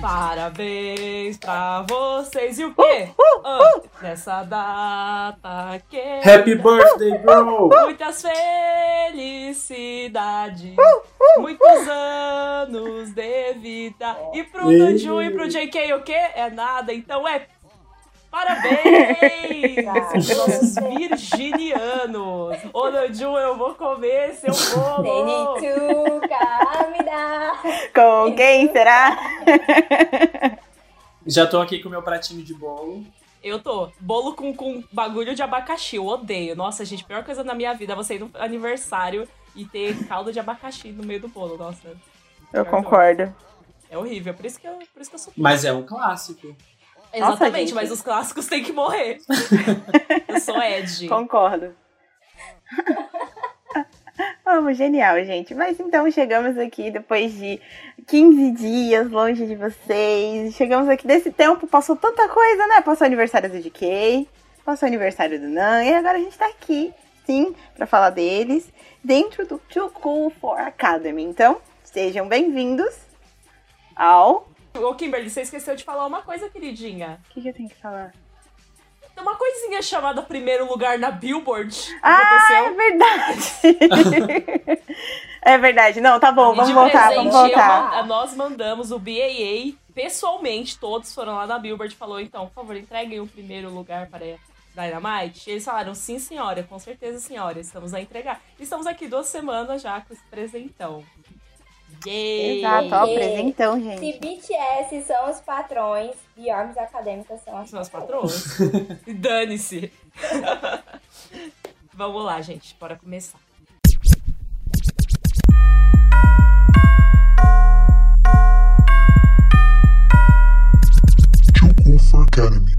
Parabéns pra vocês e o quê? Uh, Ah, nessa data que Happy birthday, bro! muitas felicidades, muitos anos de vida. E pro. Nanju e pro JK o quê? É nada, então é parabéns! Nossos virginianos! Ô Nanju, eu vou comer seu bolo! Tenituca, me dá. Com quem será? Já tô aqui com meu pratinho de bolo. Eu tô. Bolo com, com bagulho de abacaxi. Eu odeio. Nossa, gente, pior coisa na minha vida é você ir no aniversário e ter caldo de abacaxi no meio do bolo. Nossa. Eu concordo. É horrível. Por isso que eu, por isso que eu sou. Mas é um clássico. Exatamente, gente. mas os clássicos têm que morrer. eu sou Ed. Concordo. Vamos, genial, gente. Mas então chegamos aqui depois de 15 dias longe de vocês. Chegamos aqui desse tempo, passou tanta coisa, né? Passou o aniversário do DK, passou o aniversário do Nan, e agora a gente tá aqui, sim, pra falar deles, dentro do Too Cool for Academy. Então, sejam bem-vindos ao. Ô, Kimberly, você esqueceu de falar uma coisa, queridinha. O que, que eu tenho que falar? Uma coisinha chamada primeiro lugar na Billboard. Ah, é aconteceu. verdade! é verdade. Não, tá bom, vamos voltar, presente, vamos voltar. nós mandamos o BAA pessoalmente, todos foram lá na Billboard e falou, então, por favor, entreguem o primeiro lugar para Dynamite. E eles falaram, sim, senhora, com certeza, senhora, estamos a entregar. Estamos aqui duas semanas já com esse presentão. Yay! Exato, ó, Yeah. presentão, Se gente. BTS são os patrões e armas acadêmicas são as São as patroas. Dane-se. Vamos lá, gente, bora começar. Academy.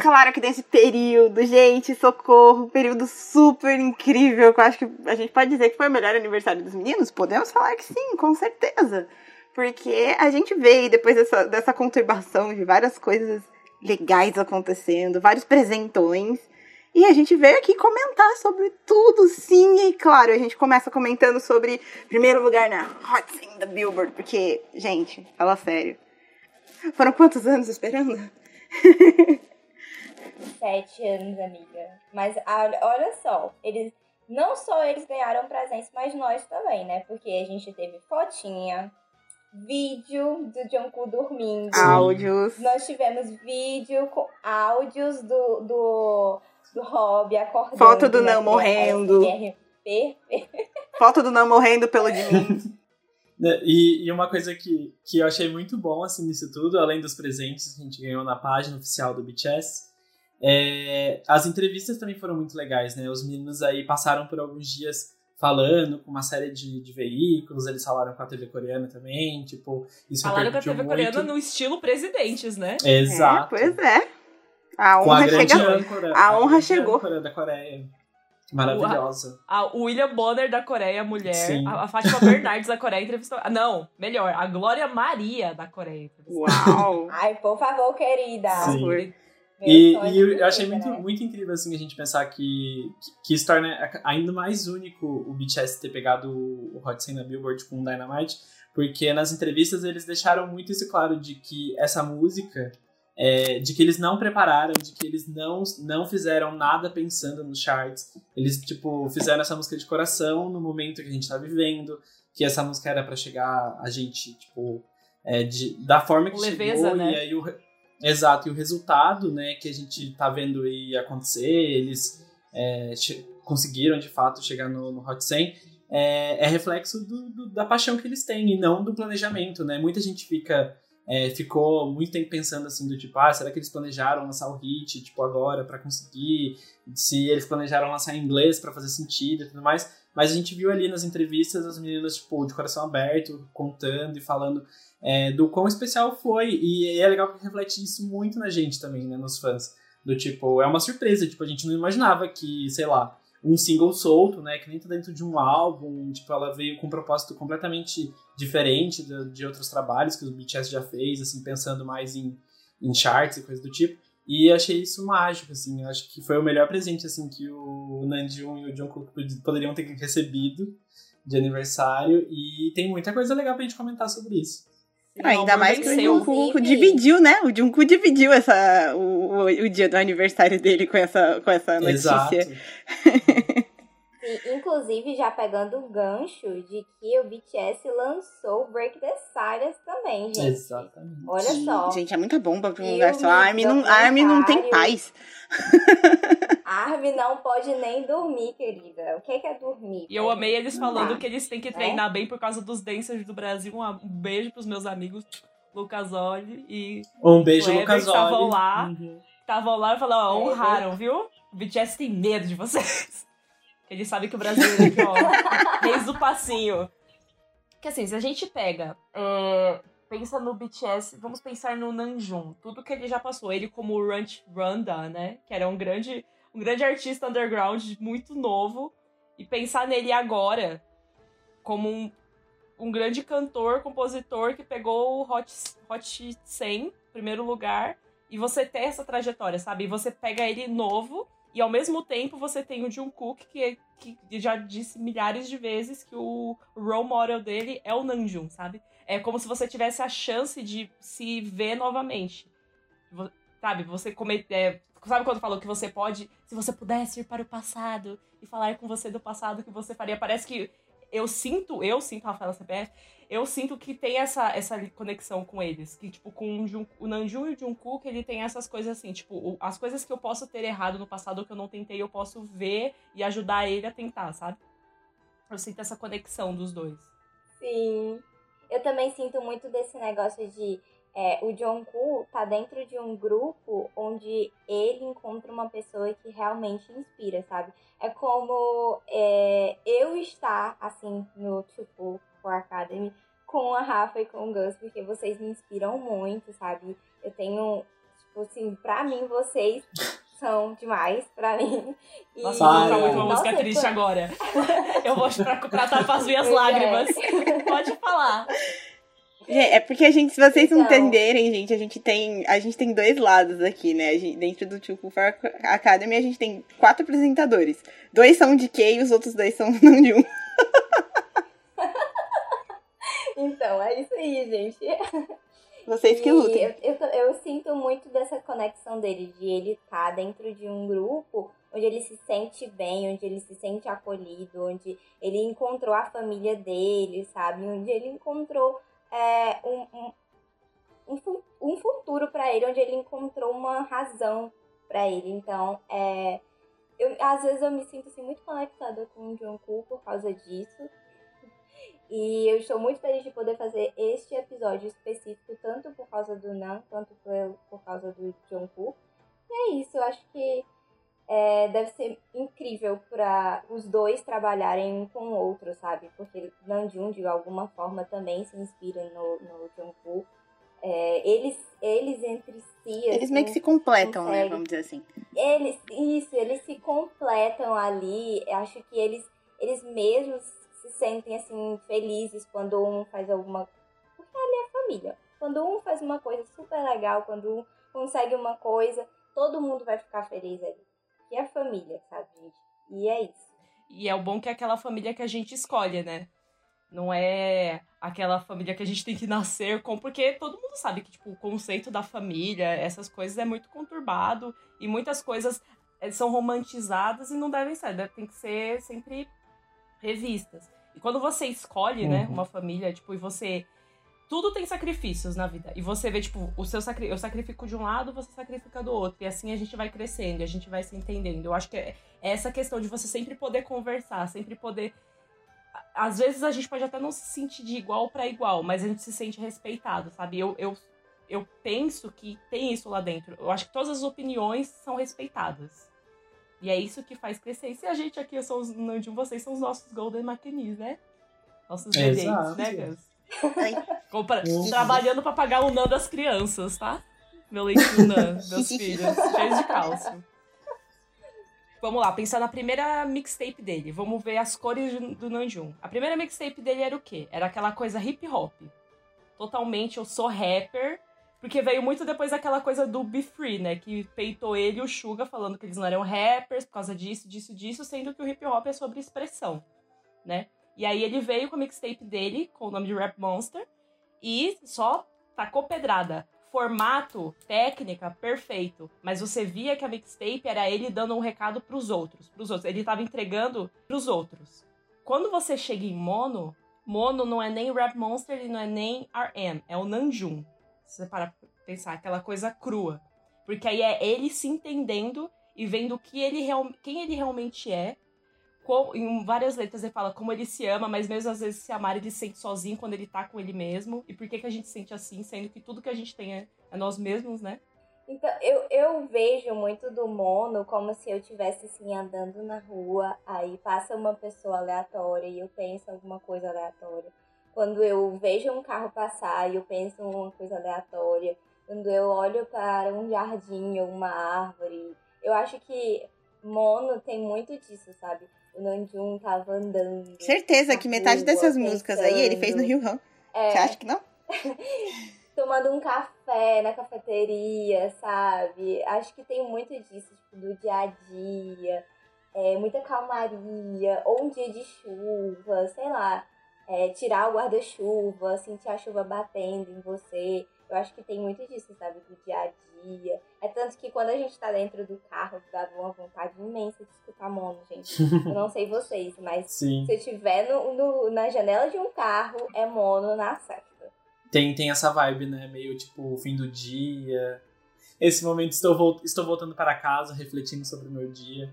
Claro que nesse período, gente, socorro, período super incrível, que eu acho que a gente pode dizer que foi o melhor aniversário dos meninos? Podemos falar que sim, com certeza. Porque a gente veio depois dessa, dessa conturbação de várias coisas legais acontecendo, vários presentões. E a gente veio aqui comentar sobre tudo, sim. E claro, a gente começa comentando sobre primeiro lugar na Hot 100 da Billboard, porque, gente, fala sério. Foram quantos anos esperando? Sete anos, amiga. Mas a- olha só, eles. Não só eles ganharam presentes, mas nós também, né? Porque a gente teve fotinha, vídeo do Jungkook dormindo. Áudios. Nós tivemos vídeo com áudios do, do, do Hobby acordando. Foto do né? Não morrendo. Foto do não morrendo pelo de mim. Né, E, e uma coisa que, que eu achei muito bom assim nisso tudo, além dos presentes que a gente ganhou na página oficial do BTS, é, as entrevistas também foram muito legais, né? Os meninos aí passaram por alguns dias falando com uma série de, de veículos, eles falaram com a TV coreana também, tipo, isso Falaram com a TV muito. coreana no estilo presidentes, né? Exato. É, pois é. A Com a honra grande chega. âncora. a honra grande chegou. âncora da Coreia. Maravilhosa. A o William Bonner da Coreia, mulher. Sim. A, a Fátima Bernardes da Coreia entrevistou. ah, Não, melhor, a Glória Maria da Coreia entrevistou. Uau! Ai, por favor, querida. Sim. E, e eu, achei muito, muito incrível assim, a gente pensar que, que, isso torna ainda mais único o BTS ter pegado o Hot 100 na Billboard com o Dynamite, porque nas entrevistas eles deixaram muito isso claro de que essa música, é, de que eles não prepararam, de que eles não, não fizeram nada pensando nos charts, eles tipo fizeram essa música de coração no momento que a gente tá vivendo, que essa música era para chegar a gente tipo é, de, da forma que Leveza, chegou né? e aí o, Exato, e o resultado, né, que a gente tá vendo aí acontecer, eles é, conseguiram de fato chegar no, no Hot 100, é, é reflexo do- do- da paixão que eles têm e não do planejamento, né? Muita gente fica é, ficou muito tempo pensando assim do tipo, ah, será que eles planejaram lançar o hit tipo agora pra conseguir? Se eles planejaram lançar em inglês pra fazer sentido e tudo mais? Mas a gente viu ali nas entrevistas as meninas tipo de coração aberto, contando e falando é, do quão especial foi. E é legal porque reflete isso muito na gente também, né? Nos fãs. Do tipo, é uma surpresa. Tipo, a gente não imaginava que, sei lá, um single solto, né? Que nem tá dentro de um álbum. Tipo, ela veio com um propósito completamente diferente de, de outros trabalhos que o BTS já fez, assim, pensando mais em, em charts e coisas do tipo. E achei isso mágico, assim. Acho que foi o melhor presente, assim, que o Namjoon e o Jungkook poderiam ter recebido de aniversário. E tem muita coisa legal pra gente comentar sobre isso. Ainda mais que o Jungkook dividiu, né? O Jungkook dividiu essa, o, o, o, dia do aniversário dele com essa, com essa notícia. Exato. Sim, inclusive, já pegando o gancho de que o BTS lançou Break the Silence também, gente. Exatamente. Olha só. Gente, é muita bomba pra um lugar só. A Armin não, Armin não tem paz. Armin não pode nem dormir, querida. O que é, que é dormir? E eu amei eles falando que eles têm que treinar é? bem por causa dos dancers do Brasil. Um beijo pros meus amigos Lucas Oli e. Um beijo, Lucas Oli. Estavam lá. Estavam uhum. lá e falaram, ó, honraram, viu? O BTS tem medo de vocês. Eles sabem que o brasileiro aqui, ó, reis do passinho. Que assim, se a gente pega, é, pensa no BTS, vamos pensar no Namjoon, tudo que ele já passou, ele como o Ranch Randa, né, que era um grande, um grande artista underground, muito novo, e pensar nele agora como um, um grande cantor, compositor que pegou o Hot, Hot 100, primeiro lugar, e você ter essa trajetória, sabe? E você pega ele novo e ao mesmo tempo você tem o Jungkook, que, que já disse milhares de vezes que o role model dele é o Namjoon, sabe? É como se você tivesse a chance de se ver novamente. Sabe, você cometer. É, sabe quando falou que você pode. Se você pudesse ir para o passado e falar com você do passado que você faria. Parece que eu sinto, eu sinto, Rafaela CPF, eu sinto que tem essa, essa conexão com eles. Que, tipo, com o, Jun, o Nanju e o Jungkook, ele tem essas coisas assim, tipo, as coisas que eu posso ter errado no passado que eu não tentei, eu posso ver e ajudar ele a tentar, sabe? Eu sinto essa conexão dos dois. Sim. Eu também sinto muito desse negócio de é, o Jungkook tá dentro de um grupo onde ele encontra uma pessoa que realmente inspira, sabe? É como é, eu estar, assim, no tipo Academy com a Rafa e com o Gus, porque vocês me inspiram muito, sabe? Eu tenho, tipo assim, pra mim, vocês são demais pra mim. E... Nossa, eu vou colocar muito uma música triste agora. Eu vou pra, pra tapar as minhas lágrimas. É. Pode falar. Gente, é porque a gente, se vocês não então. entenderem, gente, a gente tem, a gente tem dois lados aqui, né? Gente, dentro do Tipo For Academy, a gente tem quatro apresentadores. Dois são de K e os outros dois são não de um. Então, é isso aí, gente. Vocês que lutam. Eu, eu, eu, sinto muito dessa conexão dele, de ele estar tá dentro de um grupo onde ele se sente bem, onde ele se sente acolhido, onde ele encontrou a família dele, sabe? Onde ele encontrou é, um, um, um, um futuro para ele, onde ele encontrou uma razão para ele. Então, é, eu, às vezes eu me sinto assim, muito conectada com o Jungkook por causa disso. E eu estou muito feliz de poder fazer este episódio específico, tanto por causa do Nan, quanto por, por causa do Jungkook. E é isso, eu acho que é, deve ser incrível para os dois trabalharem um com o outro, sabe? Porque Namjoon, de alguma forma, também se inspira no, no Jungkook. É, eles, eles entre si. Eles assim, meio que se completam, conseguem. né? Vamos dizer assim. Eles, isso, eles se completam ali. Acho que eles, eles mesmos se sentem assim felizes quando um faz alguma. Porque ali é família. Quando um faz uma coisa super legal, quando um consegue uma coisa, todo mundo vai ficar feliz ali que é família, sabe, gente? E é isso. E é o bom que é aquela família que a gente escolhe, né? Não é aquela família que a gente tem que nascer com, porque todo mundo sabe que tipo, o conceito da família, essas coisas é muito conturbado e muitas coisas eh, são romantizadas e não devem ser, tem que ser sempre revistas. E quando você escolhe, né, uhum. né, uma família, tipo, e você tudo tem sacrifícios na vida. E você vê, tipo, o seu sacri... eu sacrifico de um lado, você sacrifica do outro. E assim a gente vai crescendo, a gente vai se entendendo. Eu acho que é essa questão de você sempre poder conversar, sempre poder. Às vezes a gente pode até não se sentir de igual para igual, mas a gente se sente respeitado, sabe? Eu, eu, eu penso que tem isso lá dentro. Eu acho que todas as opiniões são respeitadas. E é isso que faz crescer. E se a gente aqui, eu sou os Nandinho, vocês são os nossos Golden Maquinis, né? Nossos bebês, né, Gus? Compra, trabalhando pra pagar o NAN das crianças, tá? Meu leitinho NAN, meus filhos, cheios de cálcio. Vamos lá, pensar na primeira mixtape dele. Vamos ver as cores do Nanjum. A primeira mixtape dele era o quê? Era aquela coisa hip hop. Totalmente, eu sou rapper. Porque veio muito depois daquela coisa do Be Free, né? Que peitou ele e o Suga falando que eles não eram rappers por causa disso, disso, disso, sendo que o hip hop é sobre expressão, né? E aí ele veio com a mixtape dele, com o nome de Rap Monster, e só tacou pedrada formato, técnica, perfeito. Mas você via que a mixtape era ele dando um recado pros outros. Pros outros. Ele tava entregando pros outros. Quando você chega em mono, mono não é nem Rap Monster e não é nem RM, é o Nanjum. Se você parar pra pensar, aquela coisa crua. Porque aí é ele se entendendo e vendo que ele real, quem ele realmente é com, em várias letras ele fala como ele se ama, mas mesmo às vezes se amar ele se sente sozinho quando ele tá com ele mesmo. E por que, que a gente se sente assim, sendo que tudo que a gente tem é, é nós mesmos, né? Então, eu, eu vejo muito do mono como se eu estivesse assim andando na rua, aí passa uma pessoa aleatória e eu penso alguma coisa aleatória. Quando eu vejo um carro passar e eu penso uma coisa aleatória. Quando eu olho para um jardim ou uma árvore. Eu acho que mono tem muito disso, sabe? o Nanjum tava andando. Certeza que metade rua, dessas músicas aí ele fez no Rio Ram. É. Você acha que não? Tomando um café na cafeteria, sabe? Acho que tem muito disso, tipo, do dia a dia. É, muita calmaria, ou um dia de chuva, sei lá. É, tirar o guarda-chuva, sentir a chuva batendo em você. Eu acho que tem muito disso, sabe? Do dia a dia. É tanto que quando a gente tá dentro do carro, dá uma vontade imensa de escutar mono, gente. Eu não sei vocês, mas Sim. se eu estiver no, no, na janela de um carro, é mono na certa. Tem, tem essa vibe, né? Meio tipo fim do dia. Esse momento estou, estou voltando para casa, refletindo sobre o meu dia.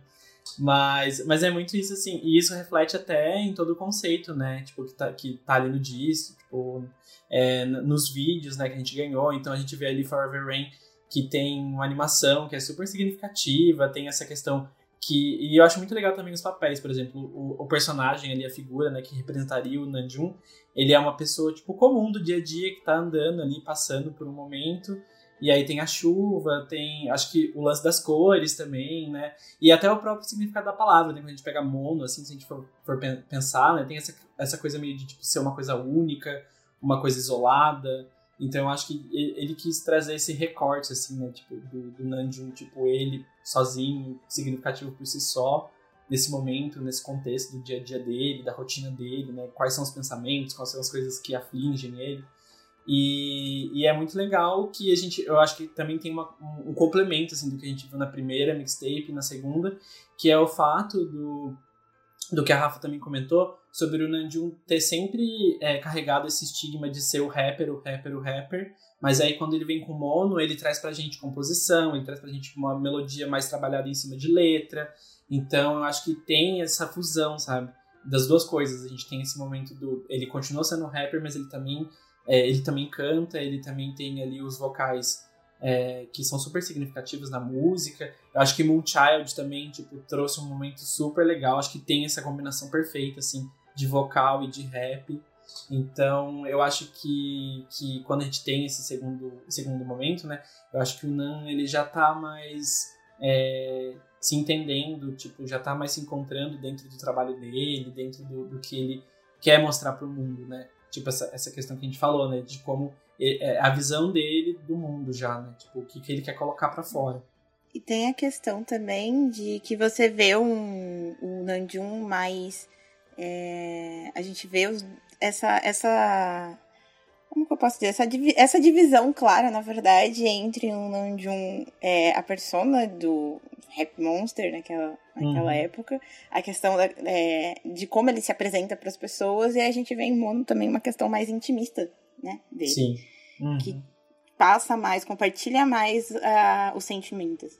Mas, mas é muito isso, assim. E isso reflete até em todo o conceito, né? Tipo, que tá, que tá ali no disco, tipo, é, nos vídeos, né, que a gente ganhou. Então a gente vê ali Forever Rain, que tem uma animação que é super significativa, tem essa questão que... E eu acho muito legal também os papéis, por exemplo, o, o personagem ali, a figura, né, que representaria o Nanjum, ele é uma pessoa, tipo, comum do dia a dia, que tá andando ali, passando por um momento e aí tem a chuva, tem acho que o lance das cores também, né? E até o próprio significado da palavra, né? Quando a gente pega mono, assim, se a gente for, for pensar, né? Tem essa, essa coisa meio de tipo, ser uma coisa única, uma coisa isolada. Então eu acho que ele quis trazer esse recorte, assim, né? Tipo, do, do Nanjum, tipo, ele sozinho, significativo por si só, nesse momento, nesse contexto do dia a dia dele, da rotina dele, né? Quais são os pensamentos, quais são as coisas que afligem ele. E, e, é muito legal que a gente, eu acho que também tem uma, um, um, complemento assim, do que a gente viu na primeira mixtape e na segunda, que é o fato do, do que a Rafa também comentou, sobre o Nanjum ter sempre é, carregado esse estigma de ser o rapper, o rapper, o rapper, mas aí quando ele vem com mono, ele traz pra gente composição, ele traz pra gente uma melodia mais trabalhada em cima de letra, então eu acho que tem essa fusão, sabe? Das duas coisas, a gente tem esse momento do... Ele continua sendo rapper, mas ele também é, ele também canta, ele também tem ali os vocais é, que são super significativos na música. Eu acho que Moonchild também, tipo, trouxe um momento super legal. Acho que tem essa combinação perfeita, assim, de vocal e de rap. Então, eu acho que, que quando a gente tem esse segundo, segundo momento, né? Eu acho que o Nan, ele já tá mais é, se entendendo, tipo, já tá mais se encontrando dentro do trabalho dele, dentro do, do que ele quer mostrar pro mundo, né? Tipo, essa, essa questão que a gente falou, né? De como é a visão dele do mundo já, né? Tipo, o que, que ele quer colocar para fora. E tem a questão também de que você vê um, um Nanjum mais. É, a gente vê os, essa, essa. Como que eu posso dizer? Essa, essa divisão clara, na verdade, entre um Nanjum, é, a persona do Rap Monster naquela, naquela uhum. época, a questão da, é, de como ele se apresenta para as pessoas, e a gente vê em Mono também uma questão mais intimista, né, dele. Sim. Uhum. Que passa mais, compartilha mais uh, os sentimentos.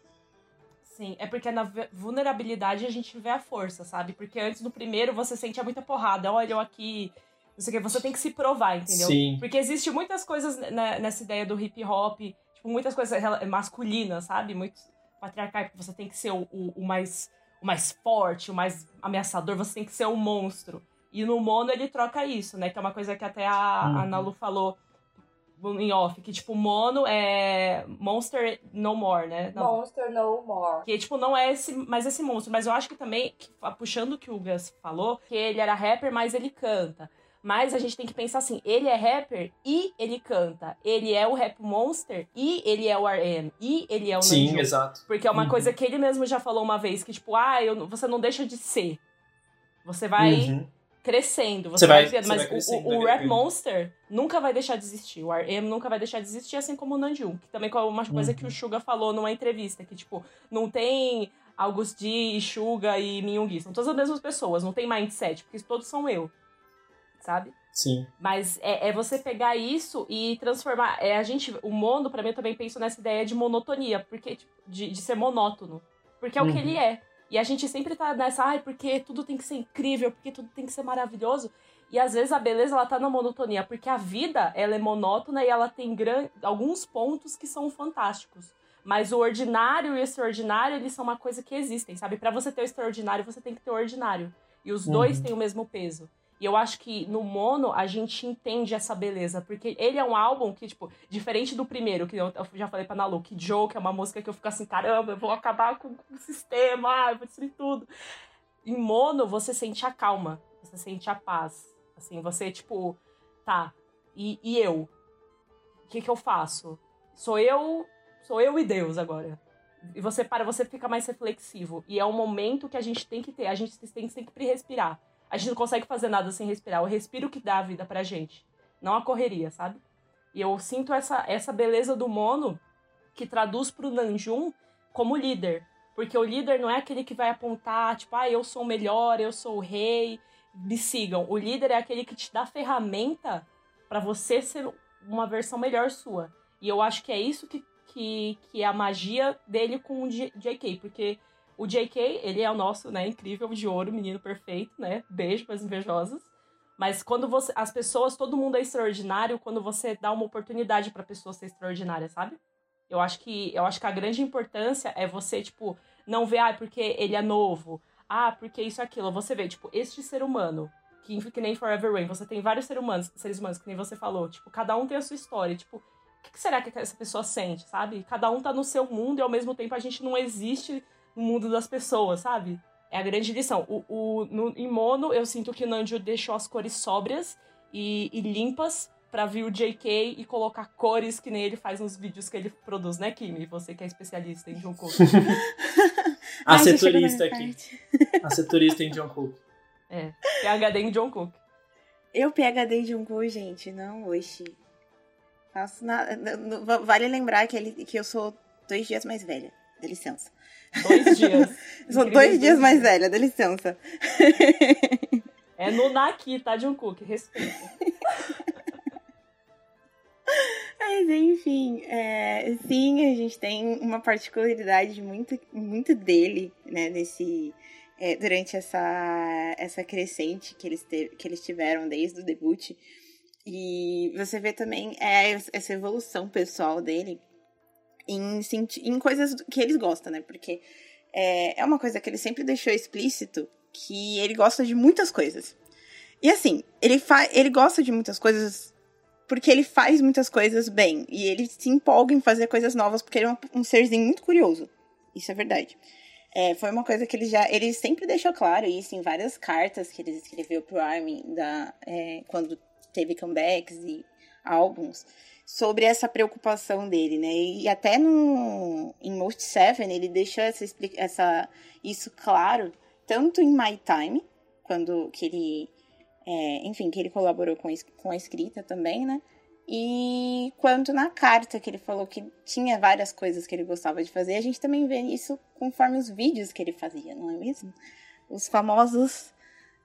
Sim, é porque na vulnerabilidade a gente vê a força, sabe? Porque antes do primeiro você sente muita porrada. Olha, eu aqui. Não sei o que, você tem que se provar, entendeu? Sim. Porque existe muitas coisas nessa ideia do hip hop, tipo, muitas coisas masculinas, sabe? Muito patriarcal, você tem que ser o, o, o mais o mais forte, o mais ameaçador, você tem que ser o um monstro. E no Mono ele troca isso, né? Que é uma coisa que até a, uhum. a Nalu falou. em off, que tipo, mono é Monster No More, né? Não. Monster No More. Que tipo, não é esse, mais esse monstro. Mas eu acho que também, que, puxando o que o Gus falou, que ele era rapper, mas ele canta. Mas a gente tem que pensar assim, ele é rapper e ele canta. Ele é o rap monster e ele é o RM. E ele é o Sim, Nanjo. exato. Porque é uma Uhum. coisa que ele mesmo já falou uma vez, que tipo, ah, eu, você não deixa de ser. Você vai Uhum. crescendo, você, Você vai, vai- você Mas vai o, o, o né? Rap Monster nunca vai deixar de existir. O RM nunca vai deixar de existir, assim como o Nanjum. Que também é uma coisa Uhum. que o Suga falou numa entrevista, que, tipo, não tem Augusti, Suga e Minhyungi. São todas as mesmas pessoas, não tem mindset, porque todos são eu. Sabe? Sim. Mas é, é você pegar isso e transformar. É a gente, o mono, pra mim, eu também penso nessa ideia de monotonia, porque tipo, de, de ser monótono. Porque é o que Uhum. ele é. E a gente sempre tá nessa, ai, porque tudo tem que ser incrível, porque tudo tem que ser maravilhoso. E às vezes a beleza ela tá na monotonia, porque a vida ela é monótona e ela tem gran... alguns pontos que são fantásticos. Mas o ordinário e o extraordinário, eles são uma coisa que existem, sabe? Pra você ter o extraordinário, você tem que ter o ordinário. E os dois Uhum. têm o mesmo peso. E eu acho que no Mono a gente entende essa beleza, porque ele é um álbum que, tipo, diferente do primeiro, que eu já falei pra Nalu, que Joe, que é uma música que eu fico assim, caramba, eu vou acabar com o sistema, ah, eu vou destruir tudo. Em Mono, você sente a calma, você sente a paz. Assim, você, tipo, tá, e, e eu? O que que eu faço? Sou eu, sou eu e Deus agora. E você para, você fica mais reflexivo. E é um momento que a gente tem que ter, a gente tem que sempre respirar. A gente não consegue fazer nada sem respirar. O respiro que dá a vida pra gente. Não a correria, sabe? E eu sinto essa, essa beleza do mono que traduz pro Nanjum como líder. Porque o líder não é aquele que vai apontar, tipo, ah, eu sou o melhor, eu sou o rei, me sigam. O líder é aquele que te dá ferramenta pra você ser uma versão melhor sua. E eu acho que é isso que, que, que é a magia dele com o JK, porque o JK, ele é o nosso, né, incrível de ouro, menino perfeito, né? Beijo pras invejosas. Mas quando você. As pessoas, todo mundo é extraordinário quando você dá uma oportunidade pra pessoa ser extraordinária, sabe? Eu acho que eu acho que a grande importância é você, tipo, não ver, ah, porque ele é novo. Ah, porque isso aquilo. Você vê, tipo, este ser humano, que, que nem Forever Rain, você tem vários seres humanos, seres humanos, que nem você falou. Tipo, cada um tem a sua história. Tipo, o que, que será que essa pessoa sente, sabe? Cada um tá no seu mundo e ao mesmo tempo a gente não existe no mundo das pessoas, sabe? É a grande lição. O, o, no, em mono, eu sinto que o Nanjo deixou as cores sóbrias e, e limpas pra vir o JK e colocar cores que nem ele faz nos vídeos que ele produz, né, Kimi? Você que é especialista em Jungkook. A setorista aqui. A setorista em John Cook. é, PHD em Jungkook. Eu PHD um cu, gente, não, oxi. Faço nada. Vale lembrar que, ele, que eu sou dois dias mais velha. Dá licença. Dois dias. Sou Incríveis dois dias mais velha, dá licença. É no Naki, tá, Jungkook? Respeita. Mas enfim, é, sim, a gente tem uma particularidade muito, muito dele, né, nesse, é, durante essa, essa crescente que eles, te- que eles tiveram desde o debut. E você vê também é, essa evolução pessoal dele em, em coisas que eles gostam, né? Porque é, é uma coisa que ele sempre deixou explícito que ele gosta de muitas coisas. E assim, ele, ele gosta de muitas coisas porque ele faz muitas coisas bem. E ele se empolga em fazer coisas novas porque ele é um, um serzinho muito curioso. Isso é verdade. É, foi uma coisa que ele já. Ele sempre deixou claro isso em várias cartas que ele escreveu pro Armin da, é, quando teve comebacks e álbuns. Sobre essa preocupação dele, né? E até no, em Most Seven ele deixou essa, essa, isso claro, tanto em My Time, quando que ele é, enfim, que ele colaborou com, com a escrita também, né? E quanto na carta, que ele falou que tinha várias coisas que ele gostava de fazer, a gente também vê isso conforme os vídeos que ele fazia, não é mesmo? Os famosos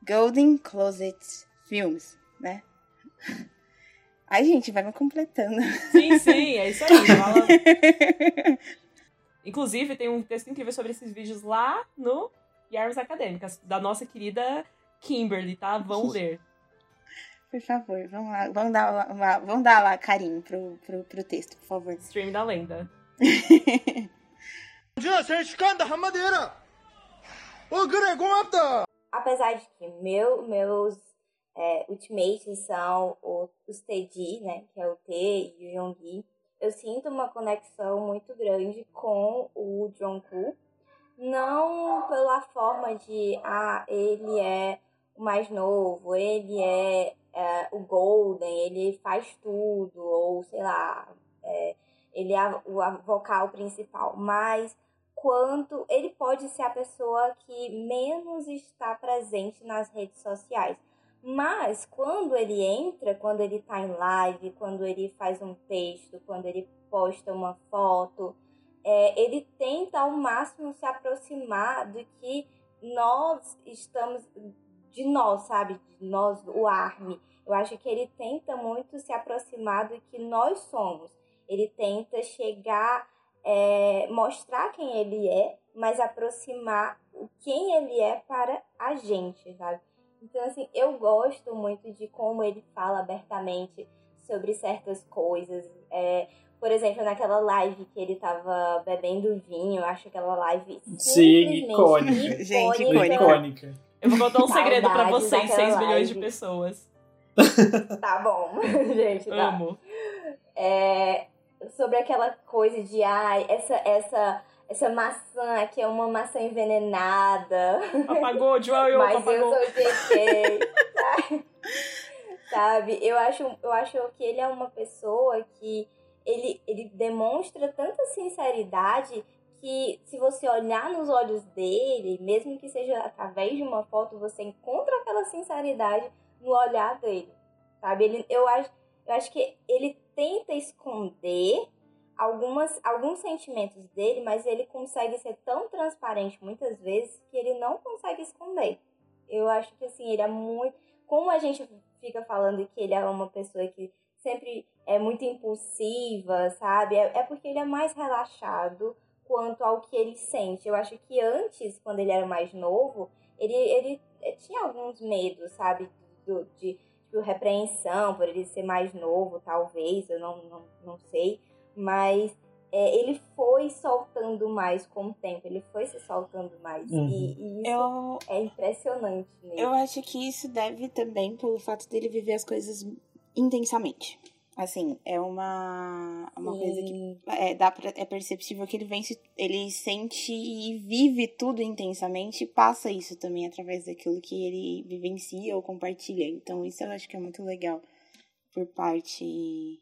Golden Closet Films, né? Ai, gente, vai me completando. Sim, sim, é isso aí. Inclusive, tem um texto incrível sobre esses vídeos lá no Yarmas Acadêmicas, da nossa querida Kimberly, tá? Vão ler. Por favor, vamos lá, vamos dar lá, uma, vamos dar lá carinho pro, pro, pro texto, por favor. Stream da lenda. Apesar de que meu, meus é, Ultimate são o, os TD, né, que é o T e o Yonggi. Eu sinto uma conexão muito grande com o Jungkook, não pela forma de, ah, ele é o mais novo, ele é, é o Golden, ele faz tudo, ou sei lá, é, ele é o vocal principal, mas quanto ele pode ser a pessoa que menos está presente nas redes sociais. Mas quando ele entra, quando ele está em live, quando ele faz um texto, quando ele posta uma foto, é, ele tenta ao máximo se aproximar do que nós estamos, de nós, sabe? De nós, o ARMY. Eu acho que ele tenta muito se aproximar do que nós somos. Ele tenta chegar, é, mostrar quem ele é, mas aproximar quem ele é para a gente, sabe? Então, assim, eu gosto muito de como ele fala abertamente sobre certas coisas. É, por exemplo, naquela live que ele tava bebendo vinho, eu acho aquela live Sim, icônica. Gente, icônica. Eu vou contar um segredo pra vocês, 6 milhões de pessoas. Tá bom, gente, tá. Amo. É, sobre aquela coisa de, ai, essa, essa essa maçã aqui é uma maçã envenenada. Apagou, João, eu Mas apagou. eu sou GK. Sabe? Eu acho, eu acho que ele é uma pessoa que ele, ele demonstra tanta sinceridade que se você olhar nos olhos dele, mesmo que seja através de uma foto, você encontra aquela sinceridade no olhar dele. Sabe? Ele, eu, acho, eu acho que ele tenta esconder algumas, alguns sentimentos dele, mas ele consegue ser tão transparente muitas vezes que ele não consegue esconder. Eu acho que assim, ele é muito. Como a gente fica falando que ele é uma pessoa que sempre é muito impulsiva, sabe? É, é porque ele é mais relaxado quanto ao que ele sente. Eu acho que antes, quando ele era mais novo, ele, ele tinha alguns medos, sabe? Do, de tipo, repreensão, por ele ser mais novo, talvez, eu não, não, não sei mas é, ele foi soltando mais com o tempo, ele foi se soltando mais. Uhum. E, e, isso Eu, é impressionante mesmo. eu acho que isso deve também pelo fato dele viver as coisas intensamente. Assim, é uma, uma coisa que é, dá pra, é perceptível que ele vence, ele sente e vive tudo intensamente e passa isso também através daquilo que ele vivencia ou compartilha. Então isso eu acho que é muito legal por parte.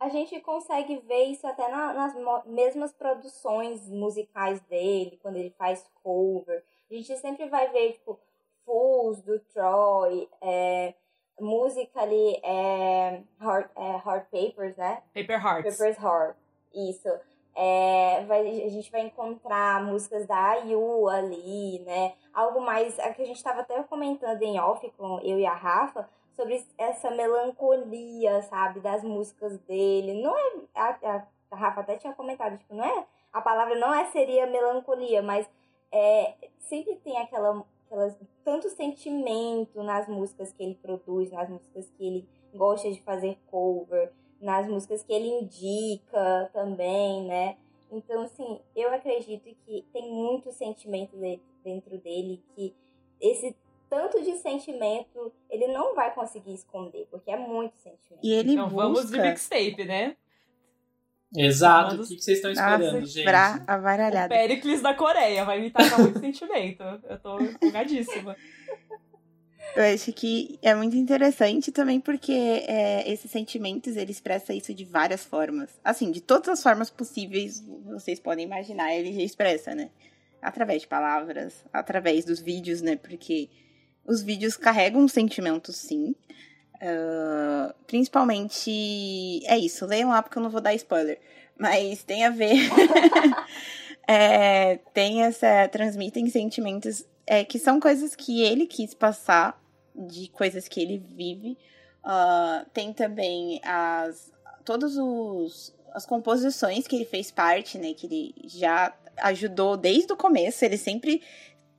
A gente consegue ver isso até na- nas mesmas produções musicais dele, quando ele faz cover. A gente sempre vai ver, tipo, Fools do Troy, é, música ali, é, Heart, é, Heart Papers, né? Paper Hearts. Pepper's Heart. Isso. É, vai, a gente vai encontrar músicas da IU ali, né? Algo mais. É que a gente estava até comentando em off com eu e a Rafa sobre essa melancolia, sabe? Das músicas dele. Não é. A, a, Rafa até tinha comentado, tipo, não é. A palavra não é seria melancolia, mas é, sempre tem aquela, aquelas, tanto sentimento nas músicas que ele produz, nas músicas que ele gosta de fazer cover nas músicas que ele indica também, né? Então, assim, eu acredito que tem muito sentimento de- dentro dele, que esse tanto de sentimento ele não vai conseguir esconder, porque é muito sentimento. E ele Então vamos de busca mixtape, né? Exato. O que vocês estão esperando, nossa, gente? pra O avaralhada. Pericles da Coreia vai me tacar muito sentimento. Eu tô empolgadíssima. Eu acho que é muito interessante também porque é, esses sentimentos ele expressa isso de várias formas. Assim, de todas as formas possíveis vocês podem imaginar, ele já expressa, né? Através de palavras, através dos vídeos, né? Porque os vídeos carregam sentimentos, sim. Ah, principalmente. É isso, leiam lá porque eu não vou dar spoiler. Mas tem a ver. É, tem essa. transmitem sentimentos é, que são coisas que ele quis passar, de coisas que ele vive. Ah, tem também as todos os as composições que ele fez parte, né, que ele já ajudou desde o começo, ele sempre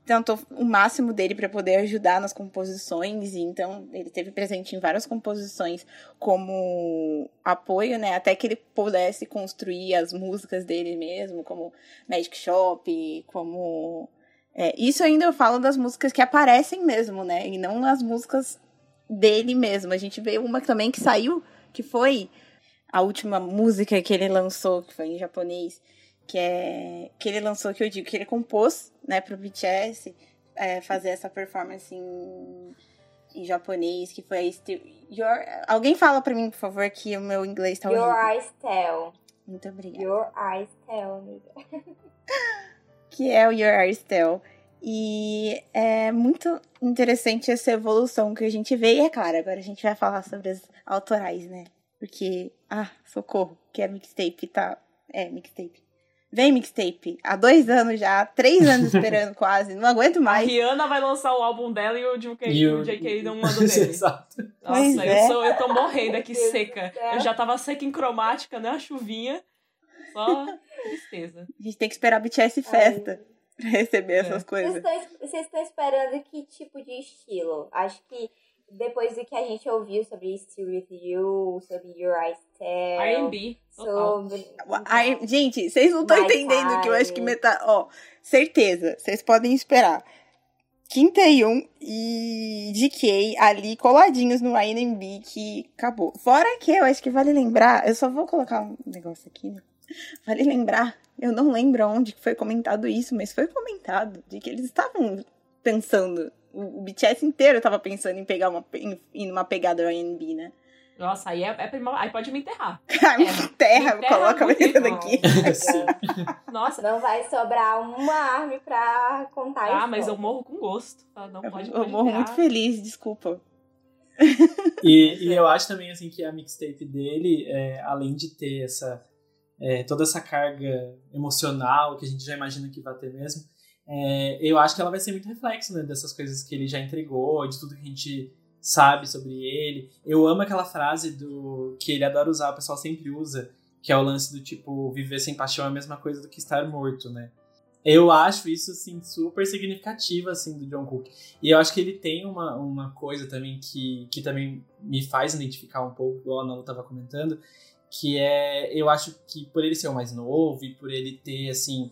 tentou o máximo dele para poder ajudar nas composições, e então ele teve presente em várias composições como apoio, né, até que ele pudesse construir as músicas dele mesmo, como Magic Shop, como é, isso ainda eu falo das músicas que aparecem mesmo, né? E não as músicas dele mesmo. A gente vê uma também que saiu, que foi a última música que ele lançou, que foi em japonês, que é que ele lançou, que eu digo, que ele compôs, né, pro BTS é, fazer essa performance em, em japonês, que foi your, Alguém fala pra mim, por favor, que o meu inglês tá Your horrível. eyes tell. Muito obrigada. Your eyes tell, amiga. que é o Your Eyes Tell. E é muito interessante essa evolução que a gente vê. E é claro, agora a gente vai falar sobre as autorais, né? Porque, ah, socorro, que é mixtape, tá? É, mixtape. Vem mixtape. Há dois anos já, três anos esperando quase, não aguento A mais. Rihanna vai lançar o álbum dela e o JK, E o JK não mandou dele. Exato. Nossa, Pois eu, é. sou, eu tô morrendo aqui seca. Eu já tava seca em cromática, né? A chuvinha. Só tristeza. A gente tem que esperar BTS festa pra receber essas É. Vocês coisas. vocês estão esperando que tipo de estilo? Acho que depois do que a gente ouviu sobre Still With You, sobre Your Eyes Tell, R&B, sobre... Ai, gente, vocês não estão entendendo que eu acho que metade. Ó, certeza, vocês podem esperar. Kim Taeyun e DK ali coladinhos no INB que acabou. Fora que eu acho que vale lembrar, eu só vou colocar um negócio aqui, né? Vale lembrar, eu não lembro onde que foi comentado isso, mas foi comentado de que eles estavam pensando, o, o BTS inteiro tava pensando em pegar uma, em, em uma pegada INB, né? Nossa, aí, é, é prima- aí pode me enterrar. Terra, me terra coloca a menina não. aqui. Sim. Nossa, Não vai sobrar uma arma pra contar ah, isso. mas eu morro com gosto. tá? Não Eu, pode, eu pode morro enterrar. muito feliz, desculpa. E, e eu acho também assim que a mixtape dele, é, além de ter essa é, toda essa carga emocional que a gente já imagina que vai ter mesmo, é, eu acho que ela vai ser muito reflexo né, dessas coisas que ele já entregou, de tudo que a gente sabe sobre ele. Eu amo aquela frase do que ele adora usar, o pessoal sempre usa, que é o lance do tipo viver sem paixão é a mesma coisa do que estar morto, né? Eu acho isso assim super significativo assim do John Cook. E eu acho que ele tem uma, uma coisa também que, que também me faz identificar um pouco, igual a Ana estava comentando, que é, eu acho que por ele ser o mais novo e por ele ter, assim,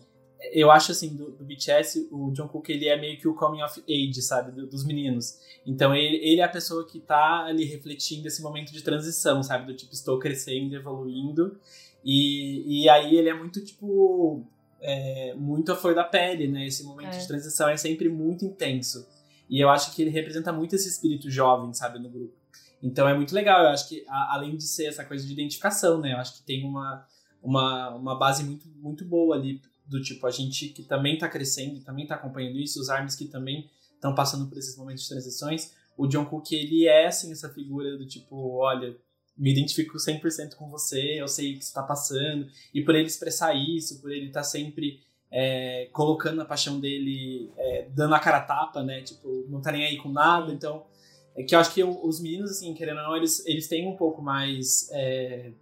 eu acho assim, do, do BTS, o John Cook, ele é meio que o coming of age, sabe, do- dos meninos. Então ele, ele é a pessoa que tá ali refletindo esse momento de transição, sabe, do tipo, estou crescendo, evoluindo, e, e aí ele é muito, tipo, é, muito a flor da pele, né, esse momento É. de transição é sempre muito intenso. E eu acho que ele representa muito esse espírito jovem, sabe, no grupo. Então é muito legal, eu acho que a- além de ser essa coisa de identificação, né, eu acho que tem uma, uma, uma base muito, muito boa ali, do tipo, a gente que também tá crescendo, também tá acompanhando isso, os ARMYs que também estão passando por esses momentos de transições, o John Cook, ele é, assim, essa figura do tipo, olha, me identifico 100% com você, eu sei o que você tá passando, e por ele expressar isso, por ele estar sempre é, colocando a paixão dele, é, dando a cara a tapa, né, tipo, não tá nem aí com nada, então é que eu acho que o- os meninos, assim, querendo ou não, eles, eles têm um pouco mais é,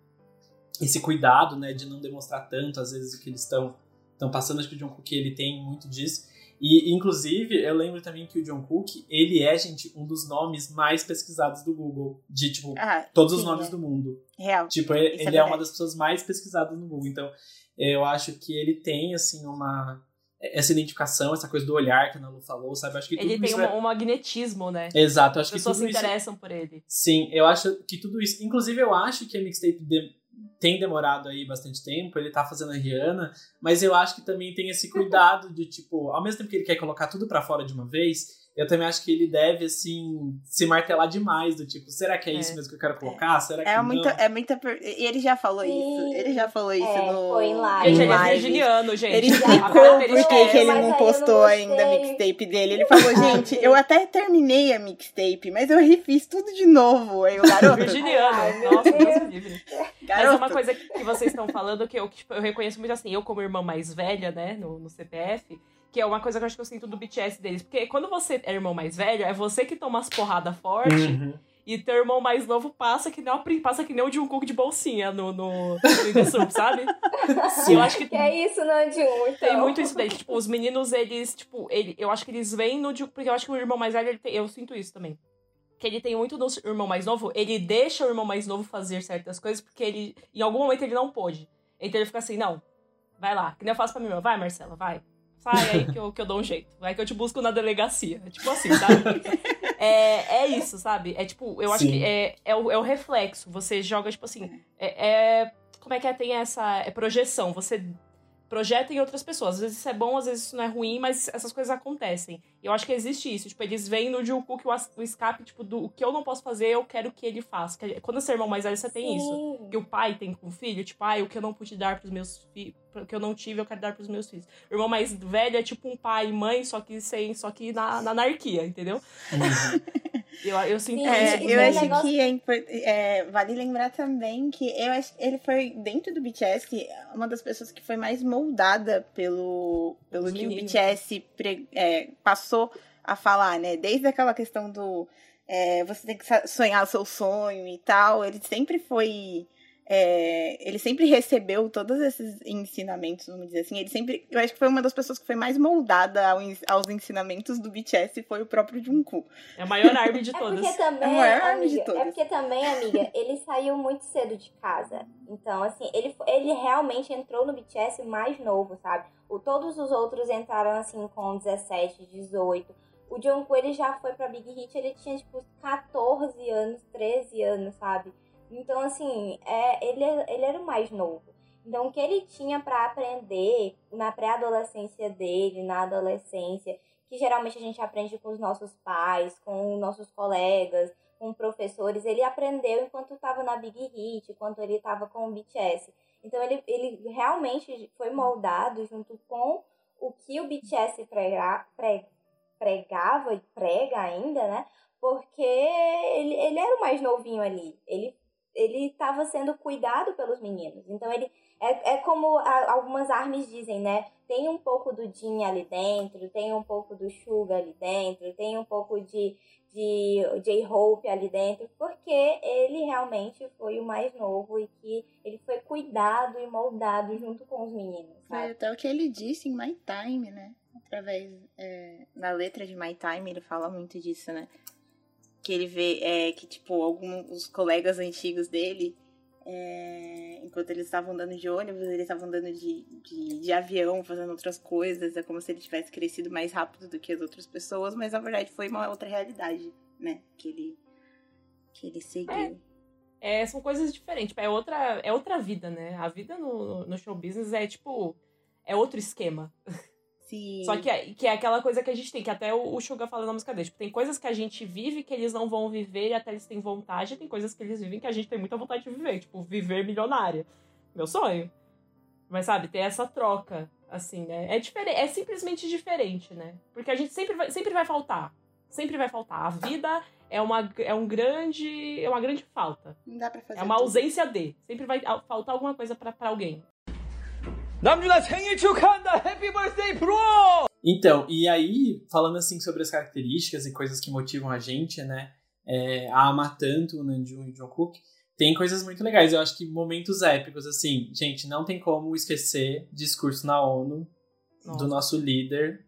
esse cuidado, né, de não demonstrar tanto, às vezes, o que eles estão estão passando. Acho que o John Cook, ele tem muito disso. E, inclusive, eu lembro também que o John Cook, ele é, gente, um dos nomes mais pesquisados do Google. De, tipo, Ah, todos os sim, nomes é. do mundo. Real. Tipo, ele, é ele é, verdade. uma das pessoas mais pesquisadas no Google. Então, eu acho que ele tem, assim, uma... Essa identificação, essa coisa do olhar que a Ana Lu falou, sabe? Eu acho que tudo Ele tem isso um, é- um magnetismo, né? Exato, eu acho As que pessoas tudo se isso... interessam por ele. Sim, eu acho que tudo isso. Inclusive, eu acho que a mixtape de- tem demorado aí bastante tempo. Ele tá fazendo a Rihanna, mas eu acho que também tem esse cuidado de, tipo, ao mesmo tempo que ele quer colocar tudo pra fora de uma vez, eu também acho que ele deve, assim, se martelar demais. Do tipo, será que é, É. isso mesmo que eu quero colocar? Será que É não? muita, é muita. per- E ele já falou Sim. isso. Ele já falou isso É, no. foi em live. Gente, ele é live. virginiano, gente. Ele explicou por que é ele mas não eu não postou ainda a mixtape dele. Ele falou, gente, eu até terminei a mixtape, mas eu refiz tudo de novo. Aí o garoto. Virginiano. Ai, Nossa, Deus. Livre. Mas garoto. uma coisa que vocês estão falando, que eu, tipo, eu reconheço muito assim, eu como irmã mais velha, né, no, no CPF, que é uma coisa que eu acho que eu sinto do BTS deles. Porque quando você é irmão mais velho, é você que toma as porradas fortes Uhum. e teu irmão mais novo passa que nem, uma, passa que nem o de um cook de bolsinha no, no, no sabe? Sim. Eu acho que Que é isso, Nandinho? Então. tem muito isso daí. que, Tipo, os meninos, eles, tipo, ele, eu acho que eles vêm no. de- Porque eu acho que o irmão mais velho, ele tem- eu sinto isso também. Que ele tem muito do irmão mais novo, ele deixa o irmão mais novo fazer certas coisas, porque ele, em algum momento, ele não pôde. Então ele fica assim, não, vai lá. Que nem eu faço pra minha irmã, vai, Marcela, vai. Sai aí que eu, que eu dou um jeito. Vai que eu te busco na delegacia. É tipo assim, sabe? é, é isso, sabe? É tipo, eu acho Sim. que é, é, o, é o reflexo. Você joga, tipo assim, é, é- Como é que é? Tem essa é projeção. Você projeta em outras pessoas. Às vezes isso é bom, às vezes isso não é ruim, mas essas coisas acontecem. E eu acho que existe isso. Tipo, eles veem no Jungkook o, as- o escape, tipo, do o que eu não posso fazer, eu quero que ele faça. Que- Quando você é irmão mais velho, você tem isso que o pai tem com o filho, tipo, ah, o que eu não pude dar pros meus filhos, o que eu não tive, eu quero dar pros meus filhos. O irmão mais velho é tipo um pai e mãe, só que sem, só que na, na anarquia, entendeu? Eu, eu sinto Sim, É, eu é um acho negócio- que é, é, vale lembrar também que eu acho ele foi, dentro do BTS, uma das pessoas que foi mais moldada pelo, pelo Os que o. BTS pre- é, passou a falar, né? Desde aquela questão do é, você tem que sonhar o seu sonho e tal, ele sempre foi. É, ele sempre recebeu todos esses ensinamentos, vamos dizer assim. Ele sempre. Eu acho que foi uma das pessoas que foi mais moldada ao aos ensinamentos do BTS foi o próprio Jungkook. É a maior árvore de É todas. porque também, É a maior arma de todas. é porque também, amiga, ele saiu muito cedo de casa. Então, assim, ele, ele realmente entrou no BTS mais novo, sabe? O, todos os outros entraram, assim, com 17, 18. O Jungkook, ele já foi pra Big Hit, ele tinha, tipo, 14 anos, 13 anos, sabe? Então, assim, é, ele, ele era o mais novo. Então, o que ele tinha pra aprender na pré-adolescência dele, na adolescência, que geralmente a gente aprende com os nossos pais, com nossos colegas, com professores, ele aprendeu enquanto estava na Big Hit, enquanto ele estava com o BTS. Então ele, ele realmente foi moldado junto com o que o BTS prega, pre- pregava e prega ainda, né? Porque ele, ele era o mais novinho ali. Ele ele estava sendo cuidado pelos meninos. Então ele é, é como a- algumas armas dizem, né? Tem um pouco do Jin ali dentro, tem um pouco do Suga ali dentro, tem um pouco de, de J-Hope ali dentro, porque ele realmente foi o mais novo e que ele foi cuidado e moldado junto com os meninos, Foi sabe? até o que ele disse em My Time, né? Através. é, na letra de My Time, ele fala muito disso, né? Que ele vê é, que, tipo, alguns colegas antigos dele, é, enquanto eles estavam andando de ônibus, eles estavam andando de, de, de avião, fazendo outras coisas. É como se ele tivesse crescido mais rápido do que as outras pessoas, mas na verdade foi uma outra realidade, né? Que ele, que ele seguiu. É, são coisas diferentes. tipo, É outra, é outra vida, né? A vida no, no show business é tipo. É outro esquema. Sim. Só que é, que é aquela coisa que a gente tem, que até o, o Suga fala na música dele. Tipo, tem coisas que a gente vive que eles não vão viver e até eles têm vontade, e tem coisas que eles vivem que a gente tem muita vontade de viver. Tipo, viver milionária. Meu sonho. Mas sabe, ter essa troca, assim, é, é diferente. É simplesmente diferente, né? Porque a gente sempre vai, sempre vai faltar. Sempre vai faltar. A vida é uma, é um grande. É uma grande falta. Não dá pra fazer É uma tudo. ausência de. Sempre vai a- faltar alguma coisa pra alguém. Happy birthday, bro! Então, e aí, falando assim sobre as características e coisas que motivam a gente, né, é, a amar tanto o Nanjun e o Jungkook, tem coisas muito legais. Eu acho que momentos épicos, assim, gente, não tem como esquecer discurso na ONU Nossa. do nosso líder,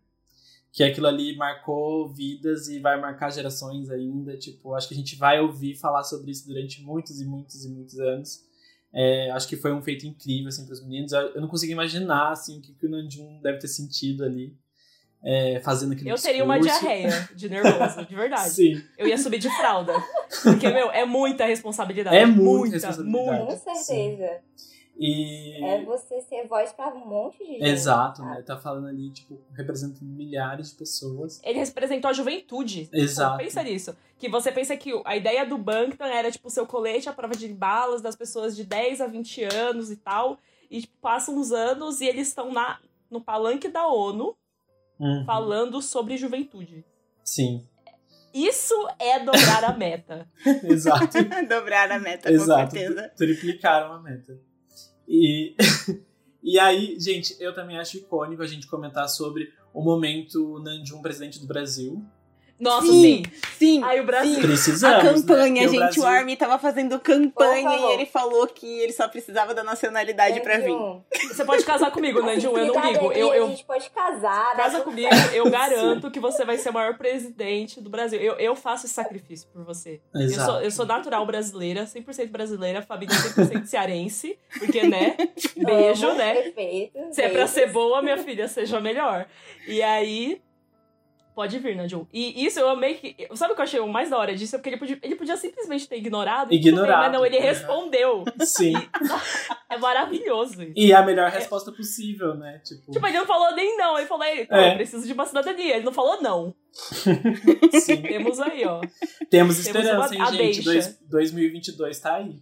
que aquilo ali marcou vidas e vai marcar gerações ainda. Tipo, acho que a gente vai ouvir falar sobre isso durante muitos e muitos e muitos anos. É, acho que foi um feito incrível, assim, para os meninos. Eu não consigo imaginar, assim, o que, que o Nanjum deve ter sentido ali, é, fazendo aquele Eu teria uma discurso. diarreia de nervoso, de verdade. Sim. Eu ia subir de fralda. Porque, meu, é muita responsabilidade. É muita muita responsabilidade. muita. Com certeza. E... É você ser voz pra um monte de gente. Exato, sabe? né? Tá falando ali, tipo, representando milhares de pessoas. Ele representou a juventude. Exato. Pensa nisso. Que você pensa que a ideia do Bangtan era, tipo, seu colete à prova de balas das pessoas de 10 a 20 anos e tal. E, tipo, passam uns anos e eles estão na, no palanque da ONU Uhum. falando sobre juventude. Sim, Isso é dobrar a meta. exato. Dobrar a meta, Exato, com certeza. triplicaram a meta. E, e aí, gente, eu também acho icônico a gente comentar sobre o momento Nanjum, presidente do Brasil. Nossa, Sim, sim. sim. Aí o Brasil. Precisamos. A campanha, né? Porque o gente. Brasil- O Army tava fazendo campanha e ele falou que ele só precisava da nacionalidade pra vir. Nanjum, Você pode casar comigo, Nanjum, eu não ligo. cidadania, Eu, A eu, gente pode casar. dá casa comigo, eu garanto que você vai ser o maior presidente do Brasil. Eu, eu faço esse sacrifício por você. Eu Exato. sou, eu sou natural brasileira, 100% brasileira, família 100% cearense. Porque, né? Beijo, né? Perfeito. Se é pra ser boa, minha filha, seja melhor. E aí. Pode vir, Nanjum. E isso eu amei que. Sabe o que eu achei o mais da hora disso? É porque ele podia, ele podia simplesmente ter ignorado. e tudo bem, Ignorado. Mas não, ele respondeu. Sim. É maravilhoso isso. E a melhor resposta possível, né? Tipo, Tipo, ele não falou nem não. Ele falou, "Ei, pô, É. eu preciso de uma cidadania. Ele não falou não. sim. Temos aí, ó. Temos Temos esperança, uma- a hein, gente? Dois- 2022 tá aí.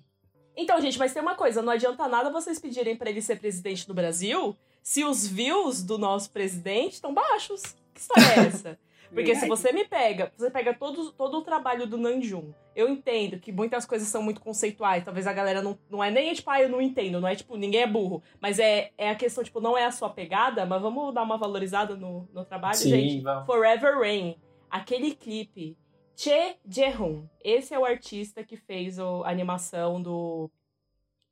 Então, gente, mas tem uma coisa, não adianta nada vocês pedirem pra ele ser presidente do Brasil se os views do nosso presidente estão baixos. Que história é essa? Porque se Verdade. você me pega, você pega todo, todo o trabalho do Nanjum. Eu entendo que muitas coisas são muito conceituais. Talvez a galera não, não é nem tipo, ah, eu não entendo, não é tipo, ninguém é burro. Mas é, é a questão, tipo, não é a sua pegada, mas vamos dar uma valorizada no, no trabalho, Sim, gente. vamos. Forever Rain, aquele clipe. Che Jehun. Esse é o artista que fez o- a animação do,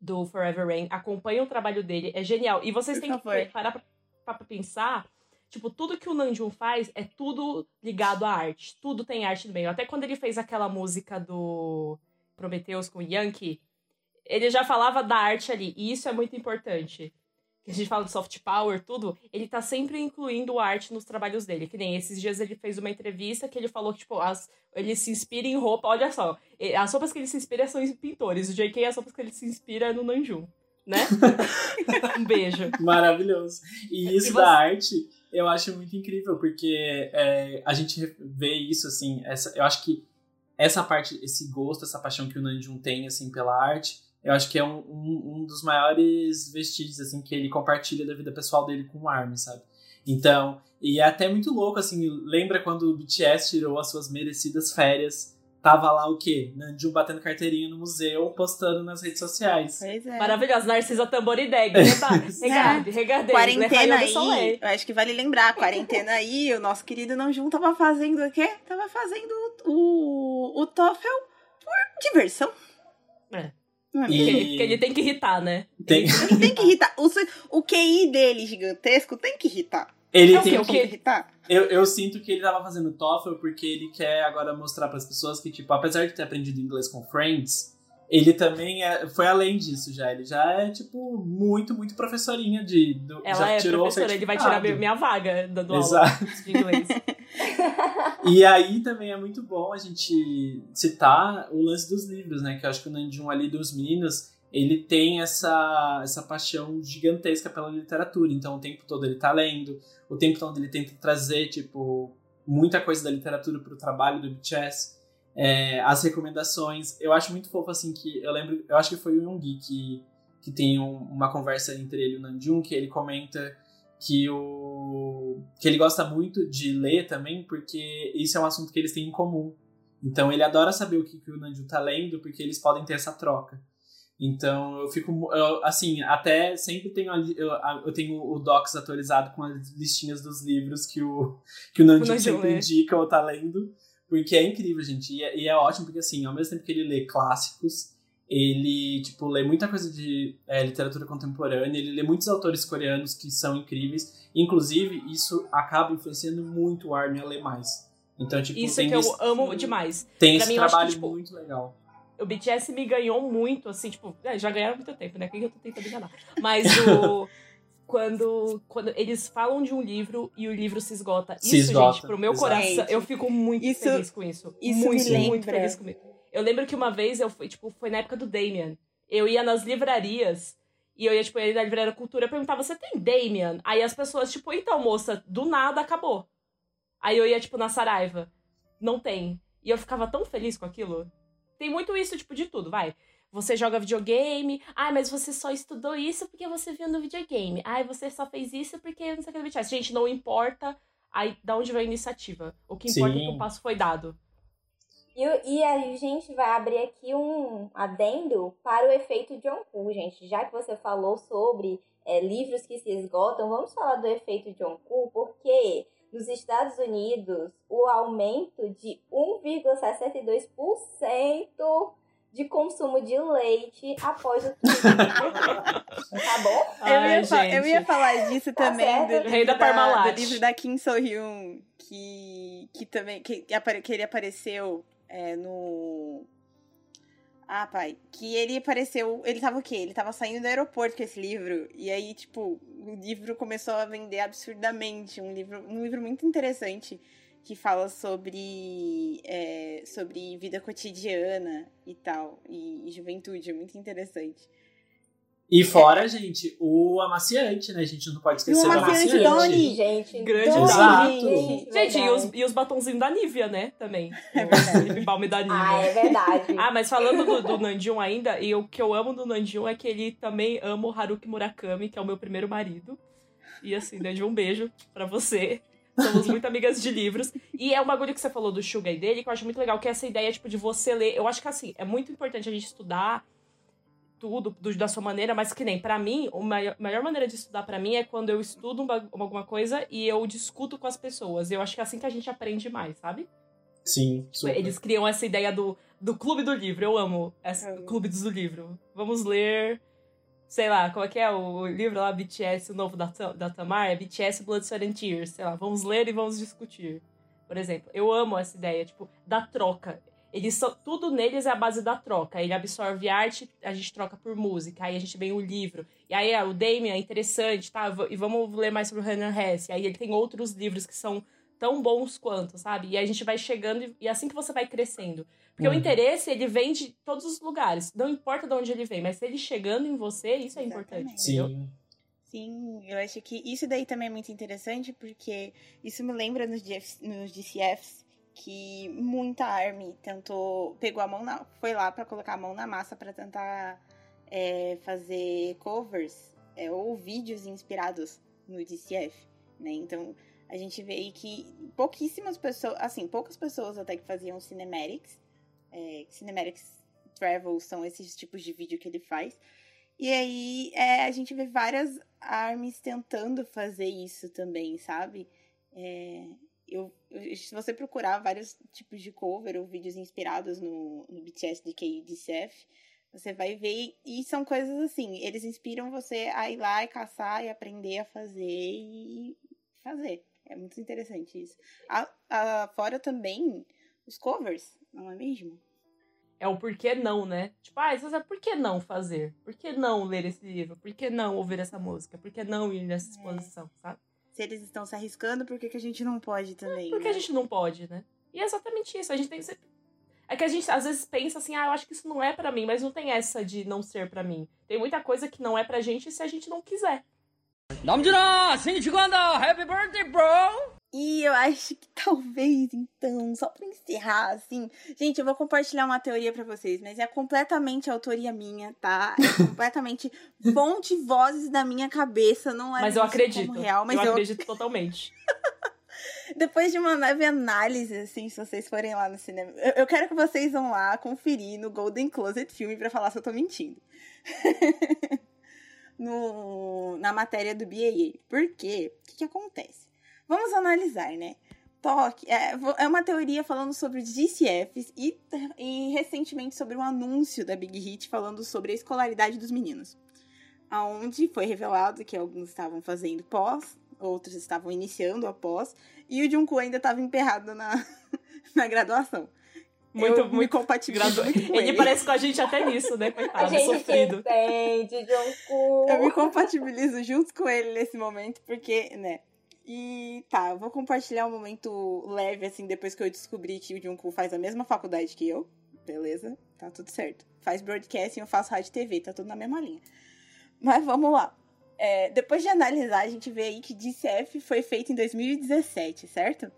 do Forever Rain. Acompanha o trabalho dele, é genial. E vocês Por têm que parar pra, pra pensar. Tipo, tudo que o Nanjum faz é tudo ligado à arte. Tudo tem arte no meio. Até quando ele fez aquela música do Prometheus com Yankee, ele já falava da arte ali. E isso é muito importante. Que a gente fala de soft power, tudo. Ele tá sempre incluindo arte nos trabalhos dele. Que nem esses dias ele fez uma entrevista que ele falou que, tipo, as, ele se inspira em roupa. Olha só, as roupas que ele se inspira são em pintores. O JK, as roupas que ele se inspira é no Nanjum. Né? um beijo. Maravilhoso. E isso E da você- arte, eu acho muito incrível, porque é, a gente vê isso, assim, essa, eu acho que essa parte, esse gosto, essa paixão que o Nanjum tem, assim, pela arte, eu acho que é um, um, um dos maiores vestígios, assim, que ele compartilha da vida pessoal dele com o Armin, sabe? Então, e é até muito louco, assim, lembra quando o BTS tirou as suas merecidas férias, tava lá o quê? Nanjum batendo carteirinha no museu, postando nas redes sociais. Pois é. Maravilhosa. Narcisa Tamborideg. Regarde, regarde. Quarentena aí, eu acho que vale lembrar, quarentena aí, o nosso querido Nanjum tava fazendo o quê? Tava fazendo o, o TOEFL por diversão. É. É E- Porque ele, tem que irritar, né? Tem, Ele tem que irritar. O, o QI dele gigantesco tem que irritar. Ele É tem que que irritar. Eu, eu sinto que ele tava fazendo TOEFL porque ele quer agora mostrar para as pessoas que, tipo, apesar de ter aprendido inglês com Friends, ele também é, foi além disso já. Ele já é, tipo, muito, muito professorinha de. Do, Ela já é professora, ele vai tirar minha vaga dando aula Exato. de inglês. E aí também é muito bom a gente citar o lance dos livros, né? Que eu acho que o Nandjum ali dos meninos, ele tem essa, essa paixão gigantesca pela literatura. Então o tempo todo ele tá lendo, o tempo todo ele tenta trazer, tipo, muita coisa da literatura pro trabalho do BTS. É, as recomendações. Eu acho muito fofo, assim, que eu lembro, eu acho que foi o Yoongi que, que tem um- uma conversa entre ele e o Namjoon, que ele comenta que o que ele gosta muito de ler também, porque isso é um assunto que eles têm em comum. Então ele adora saber o que, que o Nanju tá lendo, porque eles podem ter essa troca. Então eu fico, eu, assim, até sempre tenho ali, eu, a- eu tenho o Docs atualizado com as listinhas dos livros que o, que o Nanju sempre lê. indica ou tá lendo, porque é incrível, gente. E é, e é ótimo, porque assim, ao mesmo tempo que ele lê clássicos, ele, tipo, lê muita coisa de é, literatura contemporânea, ele lê muitos autores coreanos que são incríveis. Inclusive, isso acaba influenciando muito o Armin a ler mais. Então, tipo, Isso que eu esse, amo demais. tem Pra esse mim, eu acho que, trabalho tipo, muito legal. O BTS me ganhou muito, assim, tipo, é, já ganharam muito tempo, né? Quem eu tô tentando enganar? Mas o. Quando, quando eles falam de um livro e o livro se esgota. Se isso, esgota, gente, pro meu exato. coração, eu fico muito isso- feliz com isso. isso muito, me muito feliz comigo. Eu lembro que uma vez eu fui, tipo, foi na época do Damien. Eu ia nas livrarias e eu ia, tipo, eu ia na livraria cultura e perguntava, você tem Damien? Aí as pessoas, tipo, então, moça, do nada acabou. Aí eu ia, tipo, na Saraiva. Não tem. E eu ficava tão feliz com aquilo. Tem muito isso, tipo, de tudo, vai. Você joga videogame. Ai, mas você só estudou isso porque você viu no videogame. Ai, você só fez isso porque não sei o que do. Gente, não importa aí da onde vem a iniciativa. O que importa é que Sim. o passo foi dado. E, e a gente vai abrir aqui um adendo para o efeito Jungkook, gente. Já que você falou sobre é, livros que se esgotam, vamos falar do efeito Jungkook, porque nos Estados Unidos, o aumento de 1,62% de consumo de leite após o tá bom? Eu ia, Ai, fa- eu ia falar disso Tá também, certo. do livro, Rei da da, Parmalat. do livro da Kim So-hyun, que, que também, que, apare- que ele apareceu é, no... Ah, pai, que ele apareceu, ele tava o quê? Ele tava saindo do aeroporto com esse livro, e aí, tipo, o livro começou a vender absurdamente, um livro, um livro muito interessante, que fala sobre, é, sobre vida cotidiana e tal, e, e juventude, é muito interessante. E fora, gente, o amaciante, né? A gente não pode esquecer o do amaciante amaciante. Doni. Gente, Grande Doni, Exato. gente, Gente, e os, verdade. e os batonzinhos da Nivea, né? Também. É O verdade. lip balm da Nivea. Ah, é verdade. Ah, mas falando do, do Nandium ainda, e o que eu amo do Nandium é que ele também ama o Haruki Murakami, que é o meu primeiro marido. E assim, Nandium, um beijo pra você. Somos muito amigas de livros. E é um bagulho que você falou do Sugar dele, que eu acho muito legal, que é essa ideia, tipo, de você ler. Eu acho que assim, é muito importante a gente estudar tudo do- da sua maneira, mas que nem, pra mim, a maior, melhor maneira de estudar pra mim é quando eu estudo um ba- alguma coisa e eu discuto com as pessoas. Eu acho que é assim que a gente aprende mais, sabe? Sim, super. Eles criam essa ideia do, do clube do livro. Eu amo esse Amo. clube do livro. Vamos ler. Sei lá, qual é que é o livro lá, BTS, o novo da, da Tamar? É BTS Blood, Sweat and Tears. Sei lá, vamos ler e vamos discutir. Por exemplo, eu amo essa ideia, tipo, da troca. Eles são, tudo neles é a base da troca. Ele absorve arte, a gente troca por música. Aí a gente vem o livro. E aí ah, o Damien é interessante, tá? E vamos ler mais sobre o Hannah Hess. E aí ele tem outros livros que são tão bons quanto, sabe? E aí a gente vai chegando e, e é assim que você vai crescendo. Porque o Uhum. interesse, ele vem de todos os lugares. Não importa de onde ele vem, mas se ele chegando em você, isso é importante. Exatamente. entendeu? Sim. Sim, eu acho que isso daí também é muito interessante, porque isso me lembra nos, GF, nos DCFs que muita Army tentou, pegou a mão na, foi lá pra colocar a mão na massa pra tentar é, fazer covers é, ou vídeos inspirados no DCF, né? Então a gente vê aí que pouquíssimas pessoas, assim, poucas pessoas até que faziam cinematics, é, cinematics travel são esses tipos de vídeo que ele faz. E aí é, a gente vê várias armies tentando fazer isso também, sabe? É, eu, se você procurar vários tipos de cover ou vídeos inspirados no, no BTS DK e DCF, você vai ver. E são coisas assim, eles inspiram você a ir lá e caçar e aprender a fazer e fazer. É muito interessante isso. A, a- fora também os covers, não é mesmo? É o porquê não, né? Tipo, ah, você sabe, por que não fazer? Por que não ler esse livro? Por que não ouvir essa música? Por que não ir nessa exposição, sabe? Se eles estão se arriscando, por que, que a gente não pode é, também? É, porque né? a gente não pode, né? E é exatamente isso. A gente tem que ser... É que a gente às vezes pensa assim, ah, eu acho que isso não é para mim, mas não tem essa de não ser para mim. Tem muita coisa que não é pra gente se a gente não quiser. Nome de nós, Happy Birthday, bro! E eu acho que talvez, então, só pra encerrar, assim. Gente, eu vou compartilhar uma teoria pra vocês, mas é completamente autoria minha, tá? É completamente fonte vozes da minha cabeça, não é Mas eu acredito. como real, mas eu, eu, acredito totalmente. depois de uma leve análise, assim, se vocês forem lá no cinema, eu, eu quero que vocês vão lá conferir no Golden Closet Filme pra falar se eu tô mentindo. no, na matéria do BAA. Por quê? O que, que acontece? Vamos analisar, né? Toque é, é uma teoria falando sobre os DCFs e, e recentemente sobre um anúncio da Big Hit falando sobre a escolaridade dos meninos. Onde foi revelado que alguns estavam fazendo pós, outros estavam iniciando a pós, e o Jungkook ainda estava emperrado na, na graduação. Muito, eu muito. compatibilizo gradu- muito com Ele ele. parece com a gente até nisso, né? A Coitado, gente sofrido. entende, Jungkook. Eu me compatibilizo junto com ele nesse momento, porque, né? E tá, eu vou compartilhar um momento leve, assim, depois que eu descobri que o Jungkook faz a mesma faculdade que eu. Beleza, tá tudo certo. Faz broadcasting, eu faço rádio e TV, tá tudo na mesma linha. Mas vamos lá. É, depois de analisar, a gente vê aí que DCF foi feito em 2017, certo?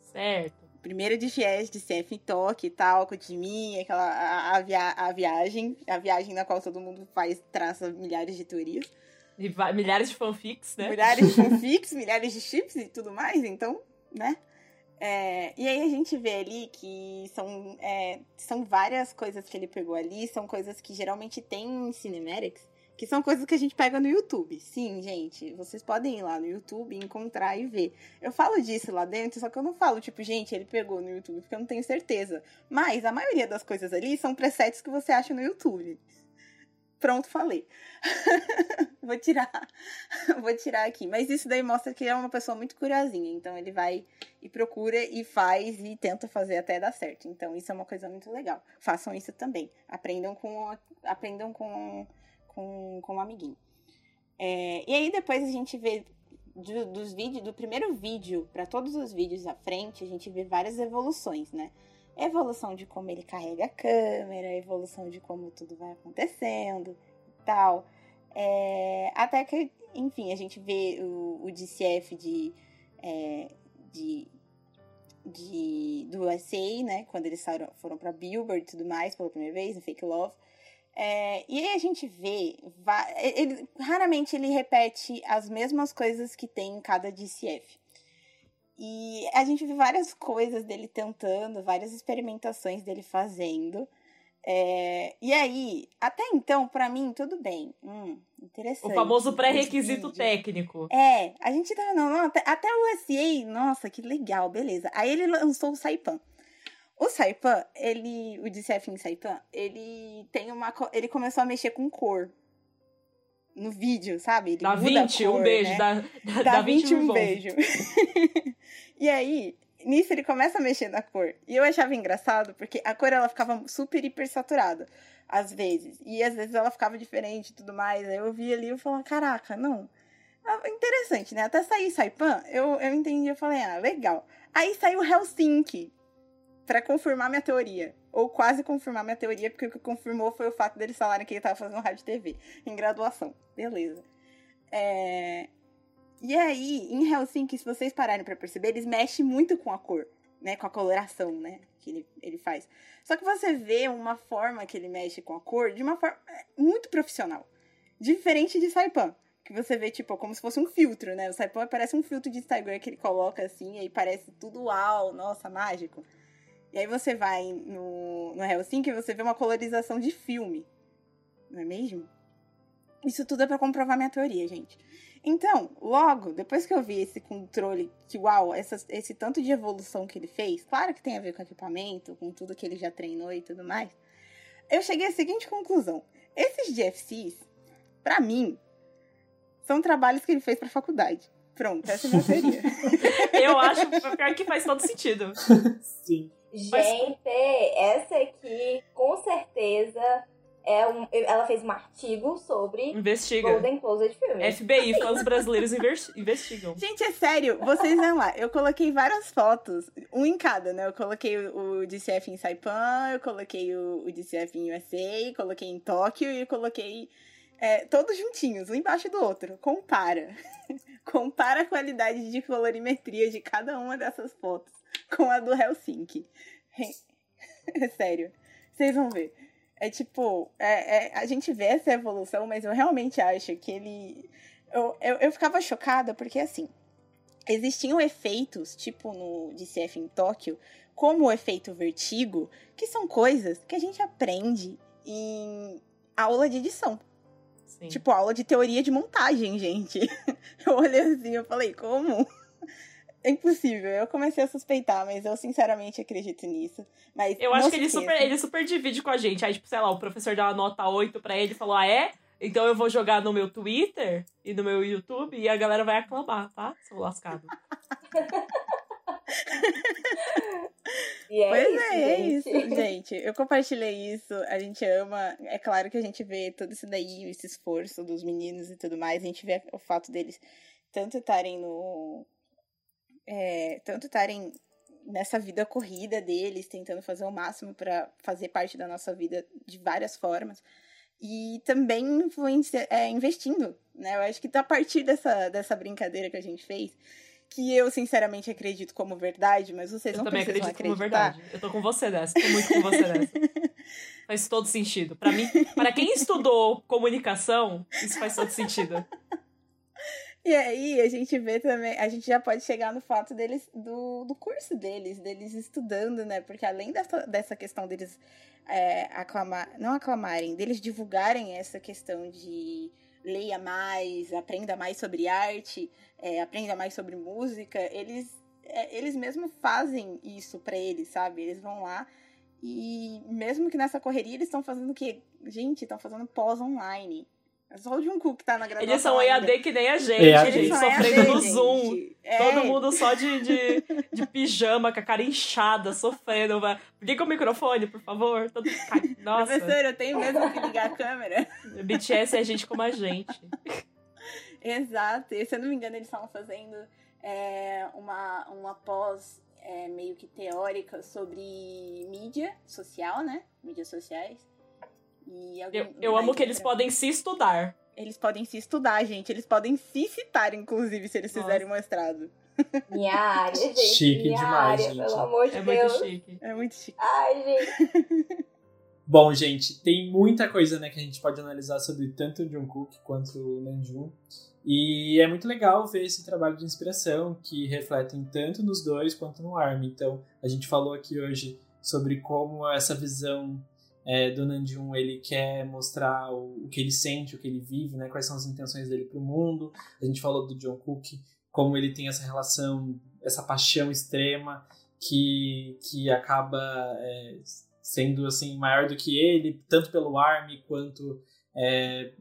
Certo. Primeiro de Fies, de CF em Tóquio e tal, com o Jimin, aquela a, a, via- a viagem, a viagem na qual todo mundo faz, traça milhares de teorias. E milhares de fanfics, né? Milhares de fanfics, milhares de chips e tudo mais, então, né? É, e aí a gente vê ali que são, é, são várias coisas que ele pegou ali, são coisas que geralmente tem em cinematics, Que são coisas que a gente pega no YouTube. Sim, gente, vocês podem ir lá no YouTube, encontrar e ver. Eu falo disso lá dentro, só que eu não falo, tipo, gente, ele pegou no YouTube, porque eu não tenho certeza. Mas a maioria das coisas ali são presets que você acha no YouTube. Pronto, falei. vou tirar. vou tirar aqui. Mas isso daí mostra que é uma pessoa muito curiosinha. Então ele vai e procura e faz e tenta fazer até dar certo. Então isso é uma coisa muito legal. Façam isso também. Aprendam com aprendam com com, com um amiguinho. É, e aí depois a gente vê do, dos vídeos, do primeiro vídeo para todos os vídeos à frente, a gente vê várias evoluções, né? Evolução de como ele carrega a câmera, evolução de como tudo vai acontecendo e tal. É, até que, enfim, a gente vê o, o DCF de, é, de, de, do USA, né? Quando eles foram, foram pra Billboard e tudo mais pela primeira vez, em Fake Love. É, e aí a gente vê, ele, raramente ele repete as mesmas coisas que tem em cada DCF. E a gente vê várias coisas dele tentando, várias experimentações dele fazendo. É, e aí, até então, para mim, tudo bem. Hum, interessante. O famoso pré-requisito técnico. É, a gente tá. Não, não, até, até o SA, nossa, que legal, beleza. Aí ele lançou o Saipan. O Saipan, ele. O DCF em Saipan, ele tem uma. Ele começou a mexer com cor. No vídeo, sabe? Ele da 20, cor, um beijo. Né? Da, da, da 20, 20 um beijo. e aí, nisso ele começa a mexer na cor. E eu achava engraçado, porque a cor ela ficava super hiper saturada, às vezes. E às vezes ela ficava diferente e tudo mais. Aí eu via ali e falava, caraca, não. Ah, interessante, né? Até sair Saipan, eu, eu entendi, eu falei, ah, legal. Aí saiu Helsinki, para confirmar minha teoria. Ou quase confirmar minha teoria, porque o que confirmou foi o fato deles falarem que ele tava fazendo rádio e TV em graduação. Beleza. É... E aí, em Helsinki, se vocês pararem para perceber, eles mexem muito com a cor, né? Com a coloração, né? Que ele, ele faz. Só que você vê uma forma que ele mexe com a cor de uma forma é, muito profissional. Diferente de Saipan. Que você vê, tipo, como se fosse um filtro, né? O Saipan parece um filtro de Instagram que ele coloca assim, e aí parece tudo uau, nossa, mágico. E aí você vai no, no Helsinki e você vê uma colorização de filme. Não é mesmo? Isso tudo é para comprovar minha teoria, gente. Então, logo, depois que eu vi esse controle, que uau, essa, esse tanto de evolução que ele fez, claro que tem a ver com equipamento, com tudo que ele já treinou e tudo mais, eu cheguei à seguinte conclusão. Esses GFCs, para mim, são trabalhos que ele fez pra faculdade. Pronto, essa é a minha teoria. eu acho pior que faz todo sentido. Sim. Gente, essa aqui, com certeza, é um, ela fez um artigo sobre Investiga. Golden Closet Filmes. FBI, fãs brasileiros investigam. Gente, é sério, vocês vão lá. Eu coloquei várias fotos, um em cada, né? Eu coloquei o DCF em Saipan, eu coloquei o, DCF em USA, coloquei em Tóquio e eu coloquei é, todos juntinhos, um embaixo do outro. Compara. Compara a qualidade de colorimetria de cada uma dessas fotos com a do Helsinki. É sério. Vocês vão ver. É tipo, é, é, a gente vê essa evolução, mas eu realmente acho que ele. Eu, eu, eu ficava chocada porque, assim, existiam efeitos, tipo no DCF em Tóquio, como o efeito vertigo, que são coisas que a gente aprende em aula de edição. Sim. Tipo, aula de teoria de montagem, gente. Eu olhei assim, eu falei, como? É impossível. Eu comecei a suspeitar, mas eu sinceramente acredito nisso. Mas eu acho que ele super, ele super divide com a gente. Aí, tipo, sei lá, o professor deu uma nota 8 pra ele e falou: Ah, é? Então eu vou jogar no meu Twitter e no meu YouTube e a galera vai aclamar, tá? Sou lascado. e é pois isso, é, é gente. isso, gente. Eu compartilhei isso, a gente ama. É claro que a gente vê todo isso daí, esse esforço dos meninos e tudo mais. A gente vê o fato deles tanto estarem no, é, tanto estarem nessa vida corrida deles, tentando fazer o máximo para fazer parte da nossa vida de várias formas. E também influencia, é, investindo, né? Eu acho que a partir dessa, dessa brincadeira que a gente fez, que eu sinceramente acredito como verdade, mas vocês eu não também precisam acredito acreditar. como verdade. Eu tô com você dessa, tô muito com você dessa. faz todo sentido. Para mim, para quem estudou comunicação, isso faz todo sentido. E aí a gente vê também, a gente já pode chegar no fato deles, do, do curso deles, deles estudando, né? Porque além dessa, dessa questão deles é, aclamar, não aclamarem, deles divulgarem essa questão de leia mais, aprenda mais sobre arte, é, aprenda mais sobre música, eles, é, eles mesmo fazem isso para eles, sabe? Eles vão lá e mesmo que nessa correria eles estão fazendo o quê? Gente, estão fazendo pós online. É só o Jungkook que tá na graduação Eles são ainda. EAD que nem a gente, EAD. gente, Eles são sofrendo EAD, no gente. Zoom. É. Todo mundo só de, de, de pijama, com a cara inchada, sofrendo. Liga o microfone, por favor. Todo... Nossa, Professor, eu tenho mesmo que ligar a câmera. BTS é gente como a gente. Exato. E se eu não me engano, eles estavam fazendo é, uma, uma pós é, meio que teórica sobre mídia social, né? Mídias sociais. E alguém Eu, eu amo que eles podem se estudar. Eles podem se estudar, gente. Eles podem se citar, inclusive, se eles Nossa. fizerem um mestrado. Minha área, gente. Chique minha demais, área, gente. pelo amor de É Deus. muito chique. É muito chique. Ai, gente. Bom, gente, tem muita coisa né, que a gente pode analisar sobre tanto o Jungkook quanto o Namjoon. E é muito legal ver esse trabalho de inspiração que refletem tanto nos dois quanto no ARMY. Então, a gente falou aqui hoje sobre como essa visão é, do Namjoon, ele quer mostrar o, o que ele sente, o que ele vive, né, quais são as intenções dele para o mundo. A gente falou do Jungkook, como ele tem essa relação, essa paixão extrema que, que acaba é, sendo assim maior do que ele, tanto pelo ARMY quanto é,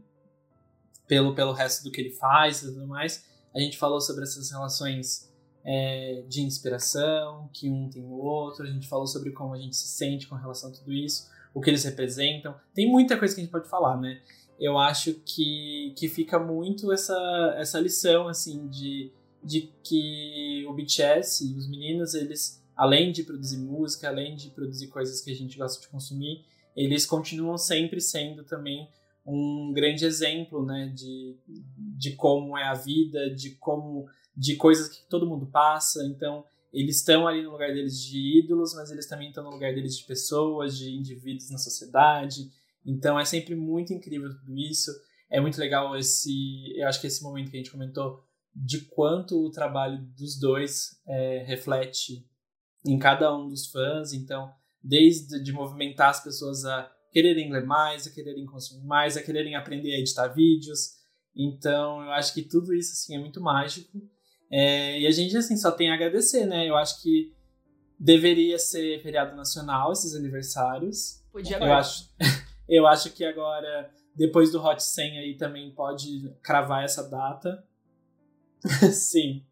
pelo, pelo resto do que ele faz e tudo mais. A gente falou sobre essas relações é, de inspiração, que um tem o outro, a gente falou sobre como a gente se sente com relação a tudo isso, o que eles representam. Tem muita coisa que a gente pode falar, né? Eu acho que, que fica muito essa, essa lição, assim, de, de que o BTS e os meninos, eles além de produzir música, além de produzir coisas que a gente gosta de consumir, eles continuam sempre sendo também um grande exemplo, né, de, de como é a vida, de como de coisas que todo mundo passa. Então, eles estão ali no lugar deles de ídolos, mas eles também estão no lugar deles de pessoas, de indivíduos na sociedade. Então, é sempre muito incrível tudo isso. É muito legal esse, eu acho que esse momento que a gente comentou de quanto o trabalho dos dois é, reflete em cada um dos fãs. Então, desde de movimentar as pessoas a quererem ler mais, a quererem consumir mais, a quererem aprender a editar vídeos. Então, eu acho que tudo isso assim é muito mágico. É, e a gente assim só tem a agradecer, né? Eu acho que deveria ser feriado nacional esses aniversários. Podia Eu agora. acho, eu acho que agora depois do Hot 100 aí também pode cravar essa data. Sim.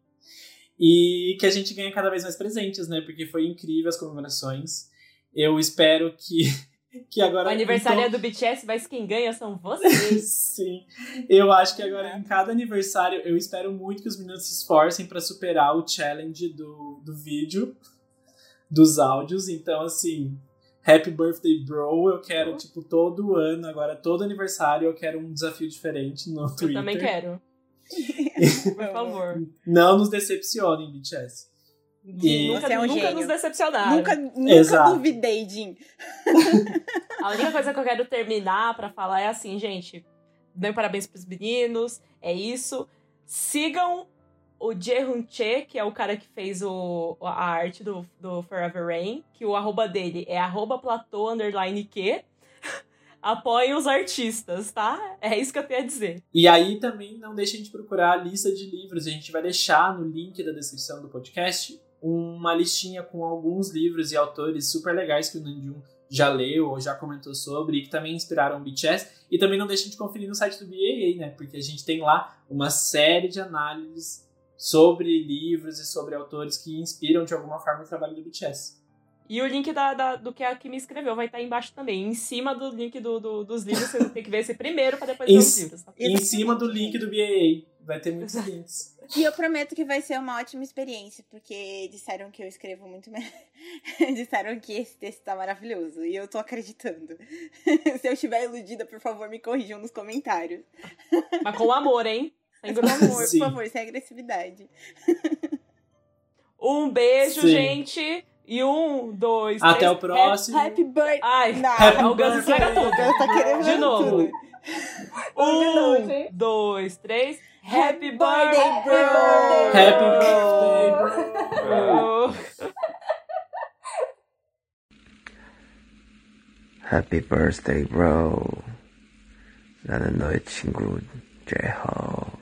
E que a gente ganhe cada vez mais presentes, né? Porque foi incrível as comemorações. Eu espero que, que agora. O aniversário então- é do BTS, mas quem ganha são vocês. Sim. Eu acho que agora em cada aniversário eu espero muito que os meninos se esforcem pra superar o challenge do, do vídeo, dos áudios. Então, assim, Happy Birthday Bro, eu quero, tipo, todo ano, agora todo aniversário eu quero um desafio diferente no Twitter. Eu também quero. Por favor. Não nos decepcionem, BTS. E- Nunca, Você é um nunca gênio. nos decepcionaram. Nunca, nunca Exato. duvidei, Jim. A única coisa que eu quero terminar pra falar é assim, gente. Dêem parabéns pros meninos. É isso. Sigam o Jehun Che, que é o cara que fez o, a arte do, do Forever Rain. Que o arroba dele é arroba platô underline que. Apoiem os artistas, tá? É isso que eu tenho a dizer. E aí também não deixem de procurar a lista de livros. A gente vai deixar no link da descrição do podcast uma listinha com alguns livros e autores super legais que o Nanjum já leu ou já comentou sobre e que também inspiraram o BTS. E também não deixem de conferir no site do BAA, né? Porque a gente tem lá uma série de análises sobre livros e sobre autores que inspiram de alguma forma o trabalho do BTS. E o link da, da- do que a Kimi escreveu vai estar embaixo também. Em cima do link do, do- dos livros, você tem que ver esse primeiro pra depois ver os livros. Tá? Em cima do link do BAA vai ter muitos links. E eu prometo que vai ser uma ótima experiência, porque disseram que eu escrevo muito melhor. disseram que esse texto tá maravilhoso. E eu tô acreditando. Se eu estiver iludida, por favor, me corrijam nos comentários. Mas com amor, hein? Sem grosso. favor, Sim. por favor, sem agressividade. Um beijo, Sim. gente. E um, dois, Até três. o próximo. Happy, happy birthday. Ai, não, happy o Gus estraga tudo. Tá querendo De novo. um, dois, três. Happy birthday, bro! Happy birthday, bro! Happy birthday, bro! Na noite, good J-Hall.